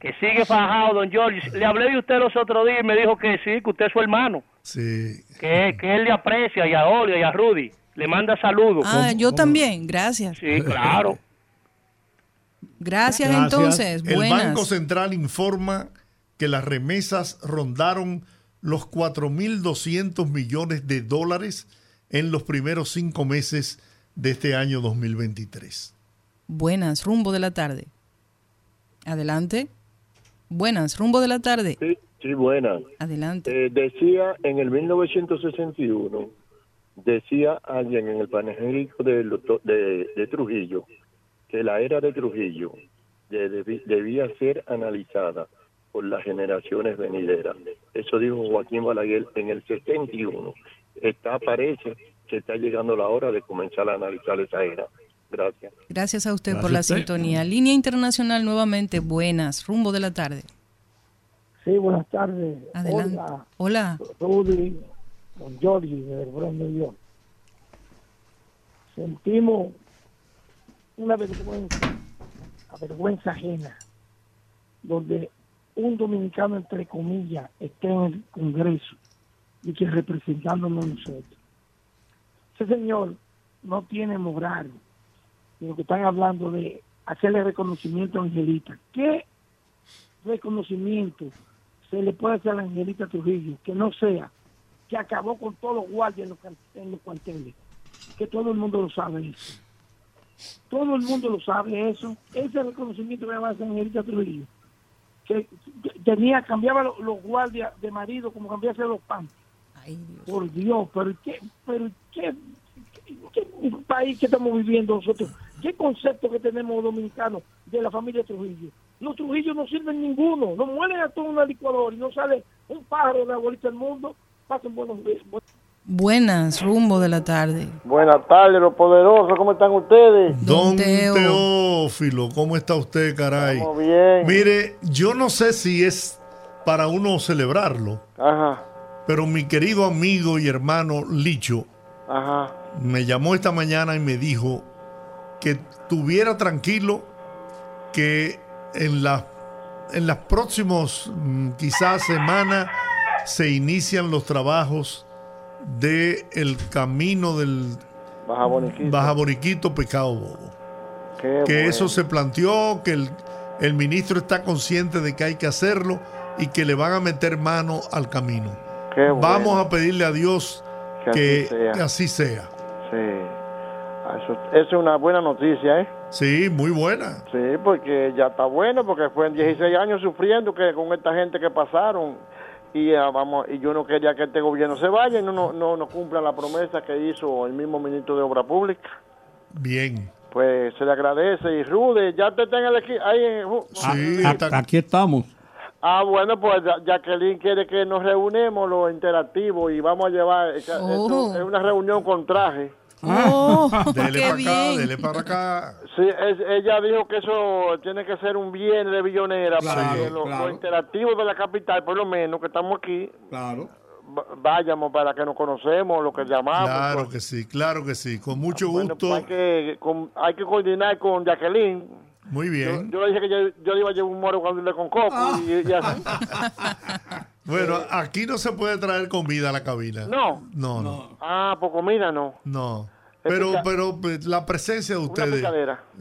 que sigue fajado, don George. Le hablé de usted los otros días y me dijo que sí, que usted es su hermano. Sí. Que, que él le aprecia y a Olga y a Rudy. Le manda saludos. Ah, yo también, gracias. Sí, claro. [LAUGHS] Gracias, entonces. El Banco Central informa que las remesas rondaron los 4.200 millones de dólares en los primeros cinco meses de este año 2023. Buenas, rumbo de la tarde. Adelante. Buenas, rumbo de la tarde. Sí, sí buenas. Adelante. Eh, decía en el 1961, decía alguien en el panegírico de, de, Trujillo, que la era de Trujillo debía ser analizada por las generaciones venideras. Eso dijo Joaquín Balaguer en el 71. Está, parece, que está llegando la hora de comenzar a analizar esa era. Gracias. Gracias a usted por la sintonía. Línea Internacional nuevamente, buenas, rumbo de la tarde. Sí, buenas tardes. Adelante. Hola. Rudy, don Jorge, de New York. Sentimos una vergüenza, una vergüenza ajena, donde un dominicano, entre comillas, esté en el Congreso y que representándonos nosotros. Ese señor no tiene moral, lo que están hablando de hacerle reconocimiento a Angelita. ¿Qué reconocimiento se le puede hacer a Angelita Trujillo que no sea que acabó con todos los guardias en los, cuarteles? Que todo el mundo lo sabe eso. Todo el mundo lo sabe eso. Ese reconocimiento que va a hacer Angelita Trujillo. Que, tenía, cambiaba los, guardias de marido como cambiase los pan. Por Dios, pero qué, pero qué, qué, país que estamos viviendo nosotros ¿Qué concepto que tenemos los dominicanos de la familia Trujillo? Los Trujillos no sirven ninguno, nos muelen a todo una licuadora y no sale un pájaro de la bolita del mundo. Pasen buenos días. Buenas, rumbo de la tarde. Buenas tardes, los poderosos, ¿cómo están ustedes? Don Teófilo, ¿cómo está usted, caray? Estamos bien. Mire, yo no sé si es para uno celebrarlo, Ajá. pero mi querido amigo y hermano Licho Ajá. me llamó esta mañana y me dijo que tuviera tranquilo que en, la, en las próximas mm, quizás semanas se inician los trabajos de el camino del Baja Boriquito, Pecado Bobo. que eso se planteó, que el, el, ministro está consciente de que hay que hacerlo y que le van a meter mano al camino. Vamos a pedirle a Dios que, así sea. Sí. Eso, es una buena noticia, ¿eh? Sí, muy buena. Sí, porque ya está bueno, porque fue en 16 años sufriendo que con esta gente que pasaron y vamos y yo no quería que este gobierno se vaya y no no no, no cumpla la promesa que hizo el mismo ministro de Obra Pública. Bien. Pues se le agradece y Rude, ya te tengo aquí ahí sí, aquí estamos. Ah, bueno, pues Jacqueline quiere que nos reunemos los interactivos y vamos a llevar, oh. es una reunión con traje. Oh, [LAUGHS] dele para acá, dele para acá. Sí, ella dijo que eso tiene que ser un bien de billonera para que los, interactivos de la capital, por lo menos que estamos aquí, claro. vayamos para que nos conocemos, lo que llamamos. Claro pues. que sí, claro que sí, con mucho ah, gusto. Pues hay, que, hay que coordinar con Jacqueline. Muy bien. Yo, le dije que yo, iba a llevar un moro cuando le con coco y, así. [LAUGHS] Bueno, aquí no se puede traer comida a la cabina. No. No, no. Ah, pues comida no. No. Pero, pero pues, la presencia de ustedes.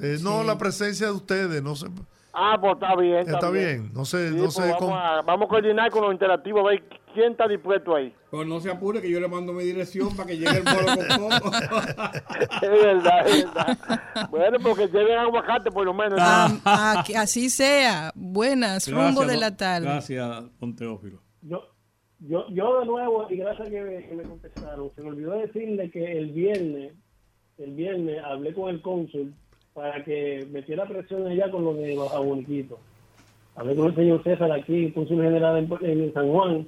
Eh, no, la presencia de ustedes, no sé. Ah, pues está bien. Está, bien. no sé, no sé pues vamos, a, vamos, a, coordinar con los interactivos, a ver quién está dispuesto ahí. Pues no se apure que yo le mando mi dirección para que llegue el moro con [LAUGHS] coco. es verdad, es verdad. Bueno, porque lleven aguacate por lo menos. Ah, ah, así sea. Buenas, rumbo de la tarde. Gracias, don Teófilo yo, yo, yo de nuevo, y gracias que me, que me contestaron, se me olvidó decirle que el viernes, el viernes hablé con el cónsul para que metiera presión allá con lo de Baja Boniquito. Hablé con el señor César aquí, cónsul general en, San Juan,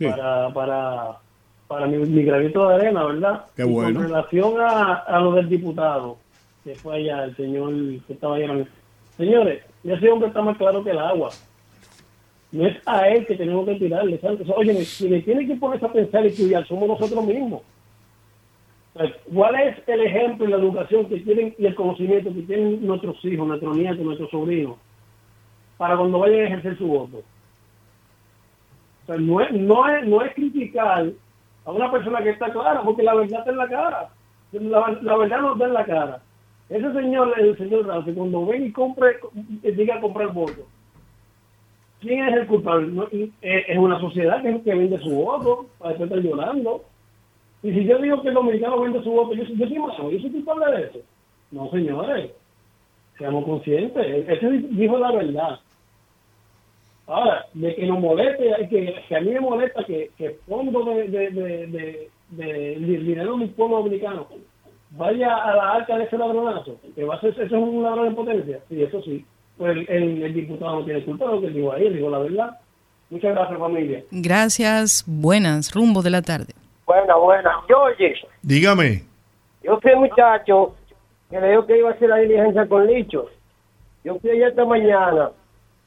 para, para, para mi, mi granito de arena, ¿verdad? Qué bueno. Con relación a, a lo del diputado, que fue allá, el señor que estaba allá. Señores, ese hombre está más claro que el agua no es a él que tenemos que tirarle. Oye, si le tiene que ponerse a pensar y estudiar, somos nosotros mismos. ¿Cuál es el ejemplo y la educación que tienen y el conocimiento que tienen nuestros hijos, nuestros nietos, nuestros sobrinos, para cuando vayan a ejercer su voto? no, es, no, es, no es criticar a una persona que está clara, porque la verdad está en la cara. La, verdad no está en la cara. Ese señor, el señor cuando ven y compre, diga comprar voto ¿Quién es el culpable? Eh, es una sociedad que, que vende su voto para después estar llorando. Y si yo digo que el dominicano vende su voto, yo, yo soy malo, yo soy culpable de eso. No, señores, seamos conscientes. Ese dijo la verdad. Ahora, de que nos moleste, que, que a mí me molesta que, que fondo de, de, de, de, dinero del pueblo dominicano vaya a la arca de ese ladronazo, que va a ser, eso es un ladrón en potencia. Sí, eso sí pues el, diputado no tiene culpa lo que digo ahí, digo la verdad. Muchas gracias, familia. Gracias, buenas, rumbo de la tarde. Buenas, buenas. Yo, oye. Dígame. Yo fui el muchacho que le dijo que iba a hacer la diligencia con Licho. Yo fui allá esta mañana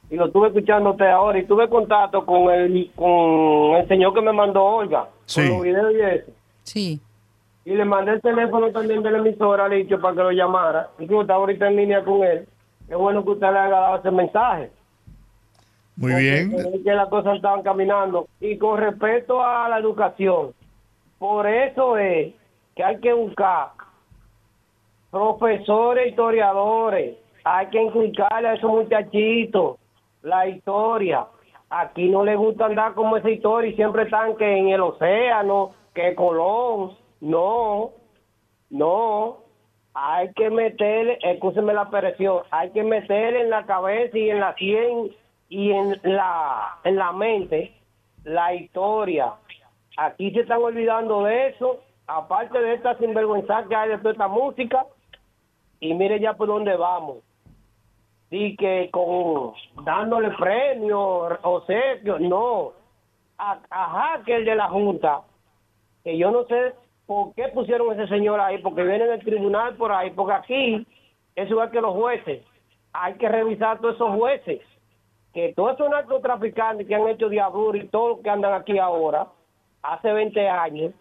y lo estuve escuchando usted ahora y tuve contacto con el, con el señor que me mandó Olga. Sí. Con los videos y eso. Sí. Y le mandé el teléfono también de la emisora a Licho para que lo llamara. Incluso estaba ahorita en línea con él. Qué bueno que usted le haya dado ese mensaje. Muy bien. Que las cosas estaban caminando. Y con respecto a la educación, por eso es que hay que buscar profesores, historiadores, hay que inculcarle a esos muchachitos la historia. Aquí no les gusta andar como esa historia y siempre están que en el océano, que Colón. No, no. Hay que meterle, escúcheme la presión, hay que meterle en la cabeza y en la sien y en la, en la mente la historia. Aquí se están olvidando de eso, aparte de esta sinvergüenza que hay de toda esta música, y mire ya por dónde vamos y que con dándole premios, obsequios, no. A, a el de la Junta, que yo no sé por qué pusieron a ese señor ahí, porque viene del tribunal por ahí, porque aquí es igual que los jueces. Hay que revisar todos esos jueces, que todos esos narcotraficantes que han hecho diablura y todos los que andan aquí ahora, hace 20 años,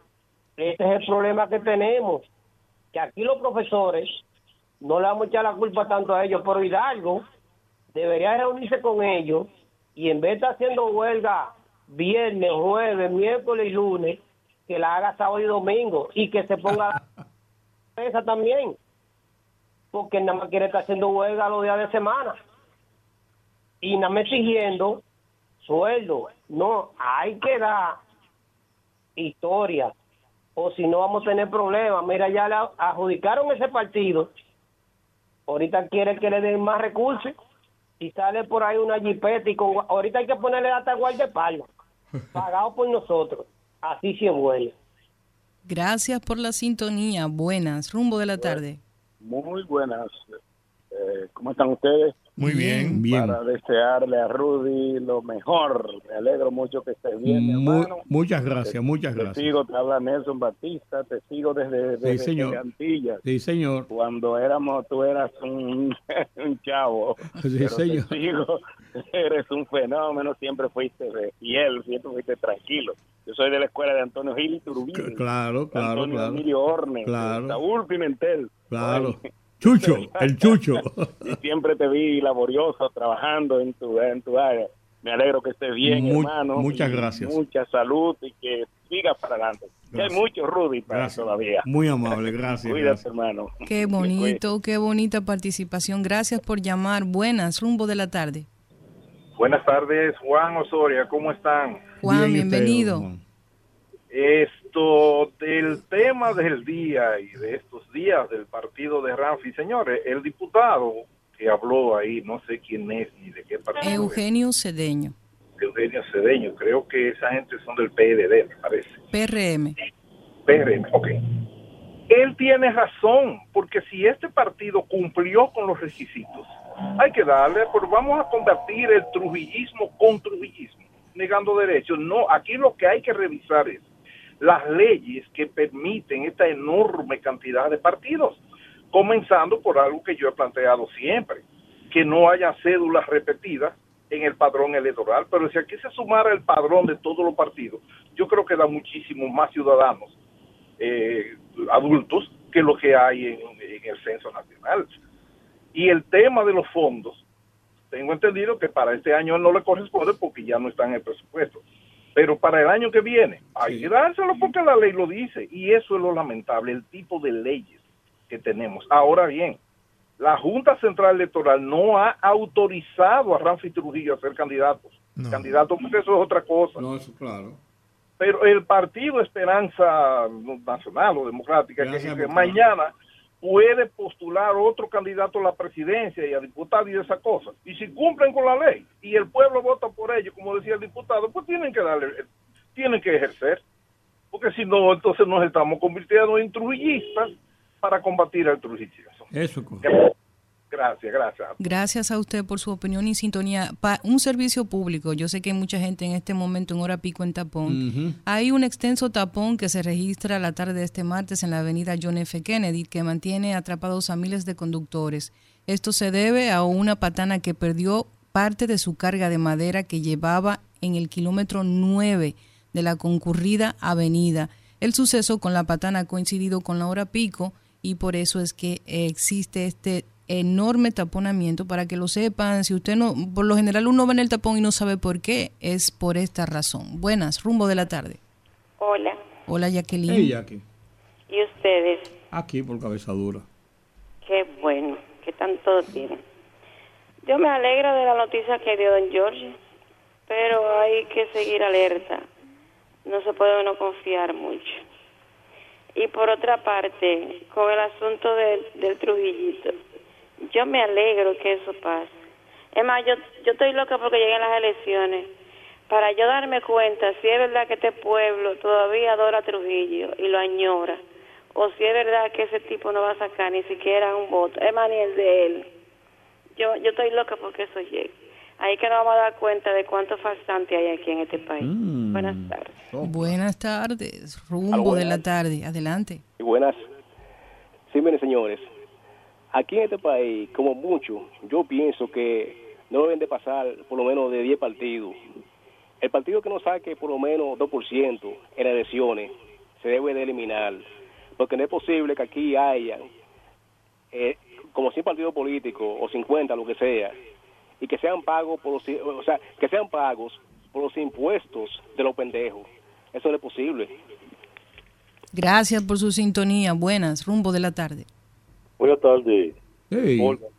este es el problema que tenemos, que aquí los profesores no le vamos a echar la culpa tanto a ellos, pero Hidalgo debería reunirse con ellos y en vez de estar haciendo huelga viernes, jueves, miércoles y lunes, que la haga sábado y domingo y que se ponga [LAUGHS] esa también, porque nada más quiere estar haciendo huelga los días de semana y nada más exigiendo sueldo. No, hay que dar historia o si no vamos a tener problemas. Mira, ya le adjudicaron ese partido ahorita quiere que le den más recursos y sale por ahí una jipeta y con, ahorita hay que ponerle hasta guardaespaldas, [LAUGHS] pagado por nosotros. Así sí es bueno. Gracias por la sintonía. Buenas, rumbo de la tarde. Muy buenas. Eh, ¿Cómo están ustedes? Muy bien, bien. Para desearle a Rudy lo mejor. Me alegro mucho que esté bien, hermano. Muchas gracias, muchas gracias. Te sigo, te habla Nelson Batista, te sigo desde, desde sí, señor. Antillas. Sí, señor. Cuando éramos, tú eras un, [LAUGHS] un chavo. Sí, señor. Te sigo, [LAUGHS] eres un fenómeno, siempre fuiste fiel, siempre fuiste tranquilo. Yo soy de la escuela de Antonio Gil Turbín. Claro, claro, Antonio claro. Emilio Orne, Claro. Saúl Pimentel. Claro. Chucho, [LAUGHS] el Chucho. y siempre te vi laborioso trabajando en tu, en tu área. Me alegro que estés bien, Mu- hermano. muchas gracias. Mucha salud y que sigas para adelante. Que hay mucho Rudy para Gracias. todavía. Muy amable, gracias. Cuídate, gracias. hermano. Qué bonito, qué bonita participación. Gracias por llamar. Buenas, rumbo de la tarde. Buenas tardes, Juan Osoria, ¿cómo están? Juan, bienvenido. Del tema del día y de estos días del partido de Ramfi, señores, el diputado que habló ahí, no sé quién es ni de qué partido es, Eugenio Cedeño, Eugenio Cedeño, creo que esa gente son del PLD, me parece. PRM. PRM, ok. Él tiene razón, porque si este partido cumplió con los requisitos, hay que darle, pero vamos a convertir el trujillismo con trujillismo, negando derechos. No, aquí lo que hay que revisar es las leyes que permiten esta enorme cantidad de partidos, comenzando por algo que yo he planteado siempre, que no haya cédulas repetidas en el padrón electoral, pero si aquí se sumara el padrón de todos los partidos, yo creo que da muchísimos más ciudadanos eh, adultos que lo que hay en, en el censo nacional. Y el tema de los fondos, tengo entendido que para este año no le corresponde porque ya no está en el presupuesto. Pero para el año que viene, hay que dárselo porque la ley lo dice. Y eso es lo lamentable, el tipo de leyes que tenemos. Ahora bien, la Junta Central Electoral no ha autorizado a Ramfi Trujillo a ser candidato. Candidato, porque eso es otra cosa. No, eso claro. Pero el Partido Esperanza Nacional o Democrática, que, Esperanza que Democrática. mañana puede postular otro candidato a la presidencia y a diputado y esas cosas. Y si cumplen con la ley y el pueblo vota por ellos, como decía el diputado, pues tienen que darle, tienen que ejercer. Porque si no, entonces nos estamos convirtiendo en trujillistas para combatir al trujillismo. Eso es correcto. Gracias, gracias. Gracias a usted por su opinión y sintonía. Pa- un servicio público, yo sé que hay mucha gente en este momento en hora pico en tapón. Hay un extenso tapón que se registra la tarde de este martes en la avenida John F. Kennedy que mantiene atrapados a miles de conductores. Esto se debe a una patana que perdió parte de su carga de madera que llevaba en el kilómetro 9 de la concurrida avenida. El suceso con la patana ha coincidido con la hora pico y por eso es que existe este enorme taponamiento para que lo sepan. Si usted no, por lo general uno va en el tapón y no sabe por qué, es por esta razón. Buenas, rumbo de la tarde. Hola. Hola, Jacqueline. Hey, Jackie. ¿Y ustedes? Aquí por cabeza dura. Qué bueno, que tanto tienen. Yo me alegro de la noticia que dio don George, pero hay que seguir alerta. No se puede uno confiar mucho. Y por otra parte, con el asunto del Trujillito, yo me alegro que eso pase. Es más, yo, yo estoy loca porque lleguen las elecciones para yo darme cuenta si es verdad que este pueblo todavía adora a Trujillo y lo añora, o si es verdad que ese tipo no va a sacar ni siquiera un voto, es más, ni el de él. Yo, yo estoy loca porque eso llegue. Ahí que nos vamos a dar cuenta de cuánto falsante hay aquí en este país. Mm. Buenas tardes. Buenas tardes, rumbo de la tarde. Adelante. Y buenas. Sí, miren, señores, aquí en este país, como mucho, yo pienso que no deben de pasar por lo menos de 10 partidos. El partido que no saque por lo menos 2% en elecciones se debe de eliminar, porque no es posible que aquí haya eh, como 100 partidos políticos o 50, lo que sea, y que sean pagos por los, o sea, que sean pagos por los impuestos de los pendejos. Eso no es posible. Gracias por su sintonía. Buenas, rumbo de la tarde. Buenas tardes.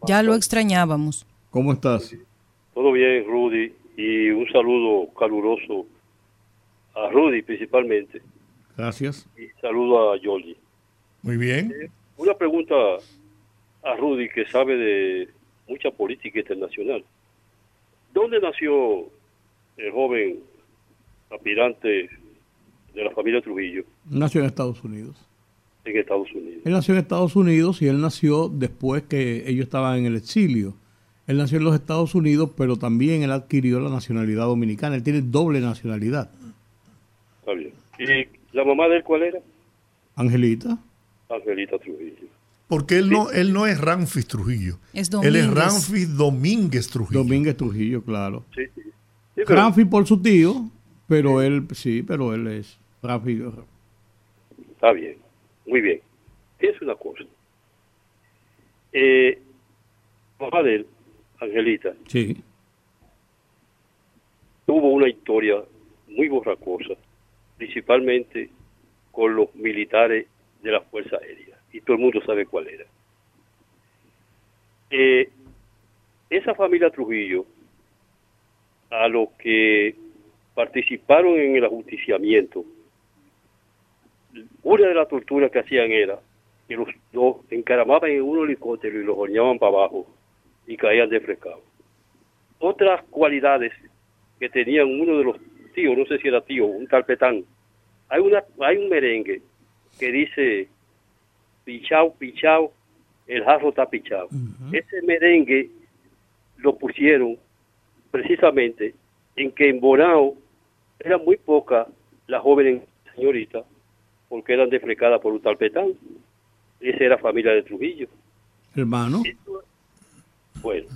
Ya lo extrañábamos. ¿Cómo estás? Todo bien, Rudy. Y un saludo caluroso a Rudy principalmente. Gracias. Y saludo a Jordi. Muy bien. Eh, una pregunta a Rudy que sabe de mucha política internacional. ¿Dónde nació el joven aspirante de la familia Trujillo? Nació en Estados Unidos. En Estados Unidos. Él nació en Estados Unidos y él nació después que ellos estaban en el exilio. Él nació en los Estados Unidos, pero también él adquirió la nacionalidad dominicana. Él tiene doble nacionalidad. Está bien. ¿Y la mamá de él cuál era? Angelita. Angelita Trujillo. Porque él no, él no es Ramfis Trujillo. él es Ramfis Domínguez Trujillo. Domínguez Trujillo, claro. Sí, sí. Ramfis por su tío, pero él, sí, pero él es Ramfis. Está bien, muy bien. Es una cosa. Eh, mamá de él, Angelita. Sí. Tuvo una historia muy borracosa, principalmente con los militares de la Fuerza Aérea. Y todo el mundo sabe cuál era. Eh, esa familia Trujillo, a los que participaron en el ajusticiamiento, una de las torturas que hacían era que los dos encaramaban en un helicóptero y los horneaban para abajo y caían desfrescados. Otras cualidades que tenían uno de los tíos, no sé si era tío, un carpetán, hay, una, hay un merengue que dice pichao, pichao, el jarro está pichado. Ese merengue lo pusieron precisamente en que en Bonao era muy poca la joven señorita porque eran desfrecadas por un talpetán. Esa era familia de Trujillo. Hermano. bueno,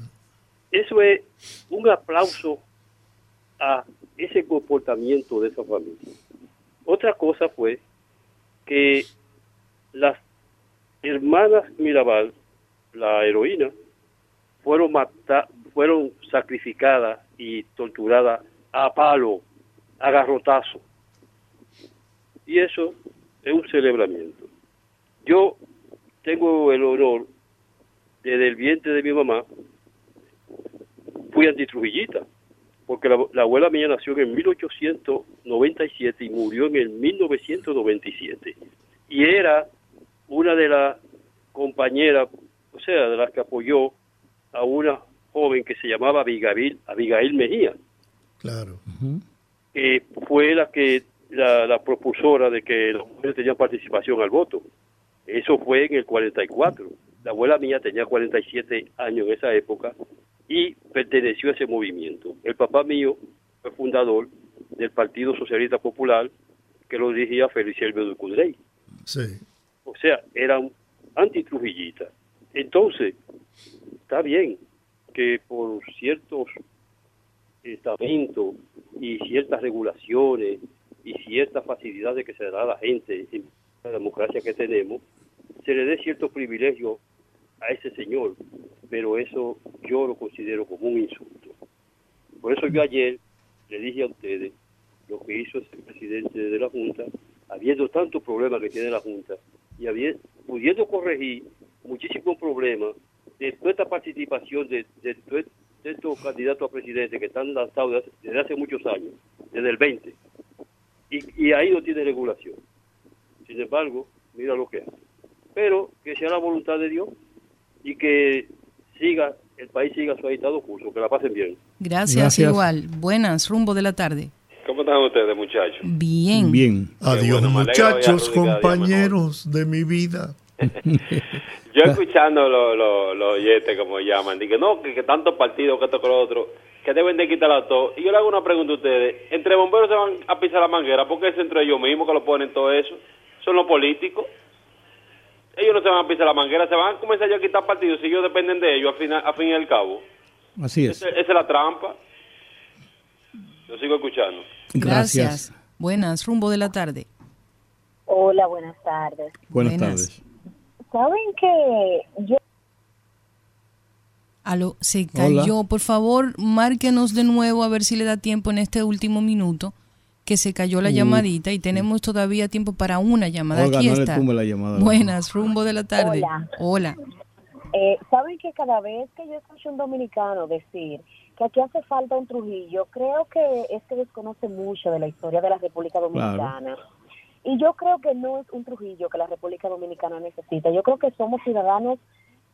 eso es un aplauso a ese comportamiento de esa familia. Otra cosa fue que las hermanas Mirabal, la heroína, fueron mata fueron sacrificadas y torturadas a palo, a garrotazo. Y eso es un celebramiento. Yo tengo el honor, desde el vientre de mi mamá, fui antitrujillita, porque la, la abuela mía nació en 1897 y murió en el 1997. Y era una de las compañeras, o sea, de las que apoyó a una joven que se llamaba Abigail, Abigail Mejía. Claro. Que fue la que la, propulsora de que los mujeres tenían participación al voto. Eso fue en el 44. La abuela mía tenía 47 años en esa época y perteneció a ese movimiento. El papá mío fue fundador del Partido Socialista Popular que lo dirigía Feliciano Ducudrey. Sí. O sea, eran antitrujillistas. Entonces, está bien que por ciertos estamentos y ciertas regulaciones y ciertas facilidades que se da a la gente en la democracia que tenemos, se le dé ciertos privilegios a ese señor, pero eso yo lo considero como un insulto. Por eso yo ayer le dije a ustedes lo que hizo el presidente de la Junta, habiendo tantos problemas que tiene la Junta y habiendo, pudiendo corregir muchísimos problemas de toda esta participación de, de, estos candidatos a presidente que están lanzados desde hace, muchos años, desde el 20, y, y ahí no tiene regulación. Sin embargo, mira lo que hace. Pero que sea la voluntad de Dios y que siga, el país siga su agitado curso, que la pasen bien. Gracias, igual. Buenas, rumbo de la tarde. ¿Cómo están ustedes, muchachos? Bien. Bien. Adiós, muchachos, compañeros de mi vida. [LAUGHS] Yo escuchando los lo, oyentes, como llaman, dije, no, que, tantos partidos, que esto, que lo otro, que deben de quitarlo todo. Y yo le hago una pregunta a ustedes. ¿Entre bomberos se van a pisar la manguera? ¿Por qué es entre ellos mismos que lo ponen todo eso? Son los políticos. Ellos no se van a pisar la manguera, se van a comenzar a quitar partidos si ellos dependen de ellos, al a fin y al cabo. Así es. Esa, es la trampa. Lo sigo escuchando. Gracias. Buenas, rumbo de la tarde. Hola, buenas tardes. Buenas, tardes. Saben que yo... Aló, se cayó. Por favor, márquenos de nuevo a ver si le da tiempo en este último minuto que se cayó la llamadita y tenemos todavía tiempo para una llamada. Aquí está. Buenas, rumbo de la tarde. Hola. Hola. Eh, Saben que cada vez que yo escucho un dominicano decir que aquí hace falta un Trujillo, creo que es que desconoce mucho de la historia de la República Dominicana. Y yo creo que no es un Trujillo que la República Dominicana necesita. Yo creo que somos ciudadanos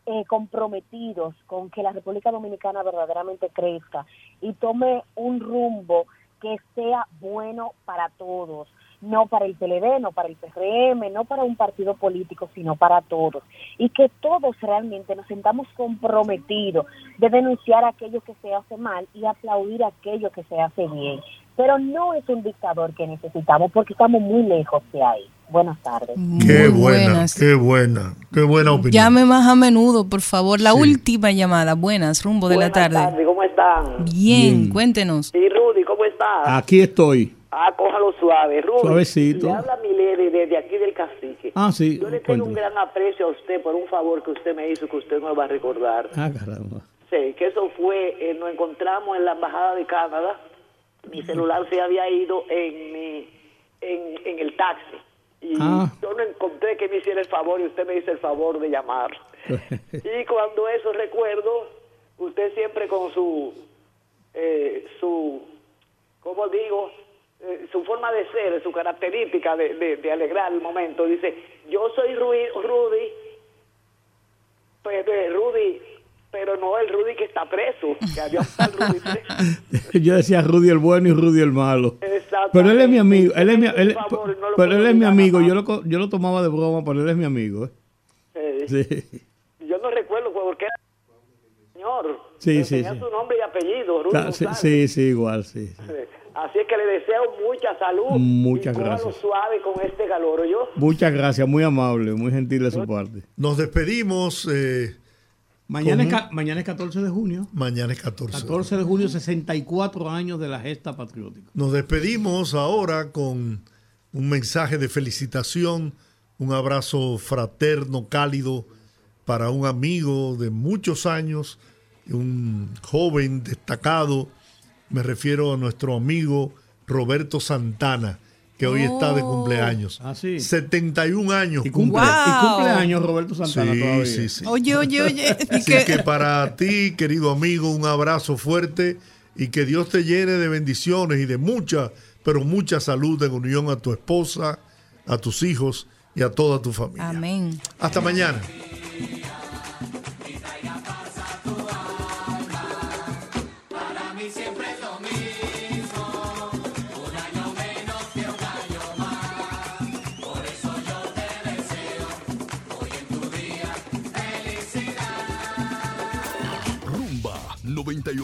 eh, comprometidos con que la República Dominicana verdaderamente crezca y tome un rumbo que sea bueno para todos no para el PLD, no para el PRM, no para un partido político, sino para todos. Y que todos realmente nos sentamos comprometidos de denunciar aquello que se hace mal y aplaudir aquello que se hace bien. Pero no es un dictador que necesitamos porque estamos muy lejos de ahí. Buenas tardes. Qué buena, qué buena, qué buena opinión. Llame más a menudo, por favor. La última llamada. Buenas, rumbo de la tarde. ¿Cómo están? Bien, cuéntenos. Y Rudy, ¿cómo estás? Aquí estoy. Ah, cójalo suave, Rudy. Suavecito. Le habla Milady desde aquí del cacique. Ah, sí. Yo le tengo un gran aprecio a usted por un favor que usted me hizo que usted no va a recordar. Ah, caramba. Sí, que eso fue, eh, nos encontramos en la Embajada de Canadá. Mi celular se había ido en, mi, en, en el taxi. Y ah. yo no encontré que me hiciera el favor y usted me hizo el favor de llamar. [LAUGHS] y cuando eso recuerdo, usted siempre con su, eh, su, ¿cómo digo? Eh, su forma de ser, su característica de, de, alegrar el momento. Dice, yo soy Rudy, Rudy, pero, Rudy, pero no el Rudy que está preso, que había Rudy preso. [LAUGHS] yo decía Rudy el bueno y Rudy el malo. Pero él es mi amigo, él es mi, él, pero él es mi amigo, yo lo, yo lo tomaba de broma, pero él es mi amigo. ¿eh? Sí. Yo no recuerdo por qué señor. Sí, sí, tenía su nombre y apellido, Rudy sí, sí, igual, sí. Así es que le deseo mucha salud. Muchas y gracias. suave con este calor, yo. Muchas gracias, muy amable, muy gentil de su parte. Nos despedimos. Eh, mañana, es, mañana es 14 de junio. Mañana es 14. 14 de junio, 64 años de la gesta patriótica. Nos despedimos ahora con un mensaje de felicitación, un abrazo fraterno, cálido para un amigo de muchos años, un joven destacado me refiero a nuestro amigo Roberto Santana, que hoy está de cumpleaños. Ah, sí. 71 años. Y cumple, cumpleaños Roberto Santana sí, Sí, sí. Oye, oye, oye. [LAUGHS] Así que para ti, querido amigo, un abrazo fuerte y que Dios te llene de bendiciones y de mucha, pero mucha salud en unión a tu esposa, a tus hijos y a toda tu familia. Amén. Hasta mañana.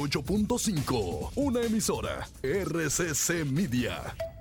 98.5, una emisora RCC Media.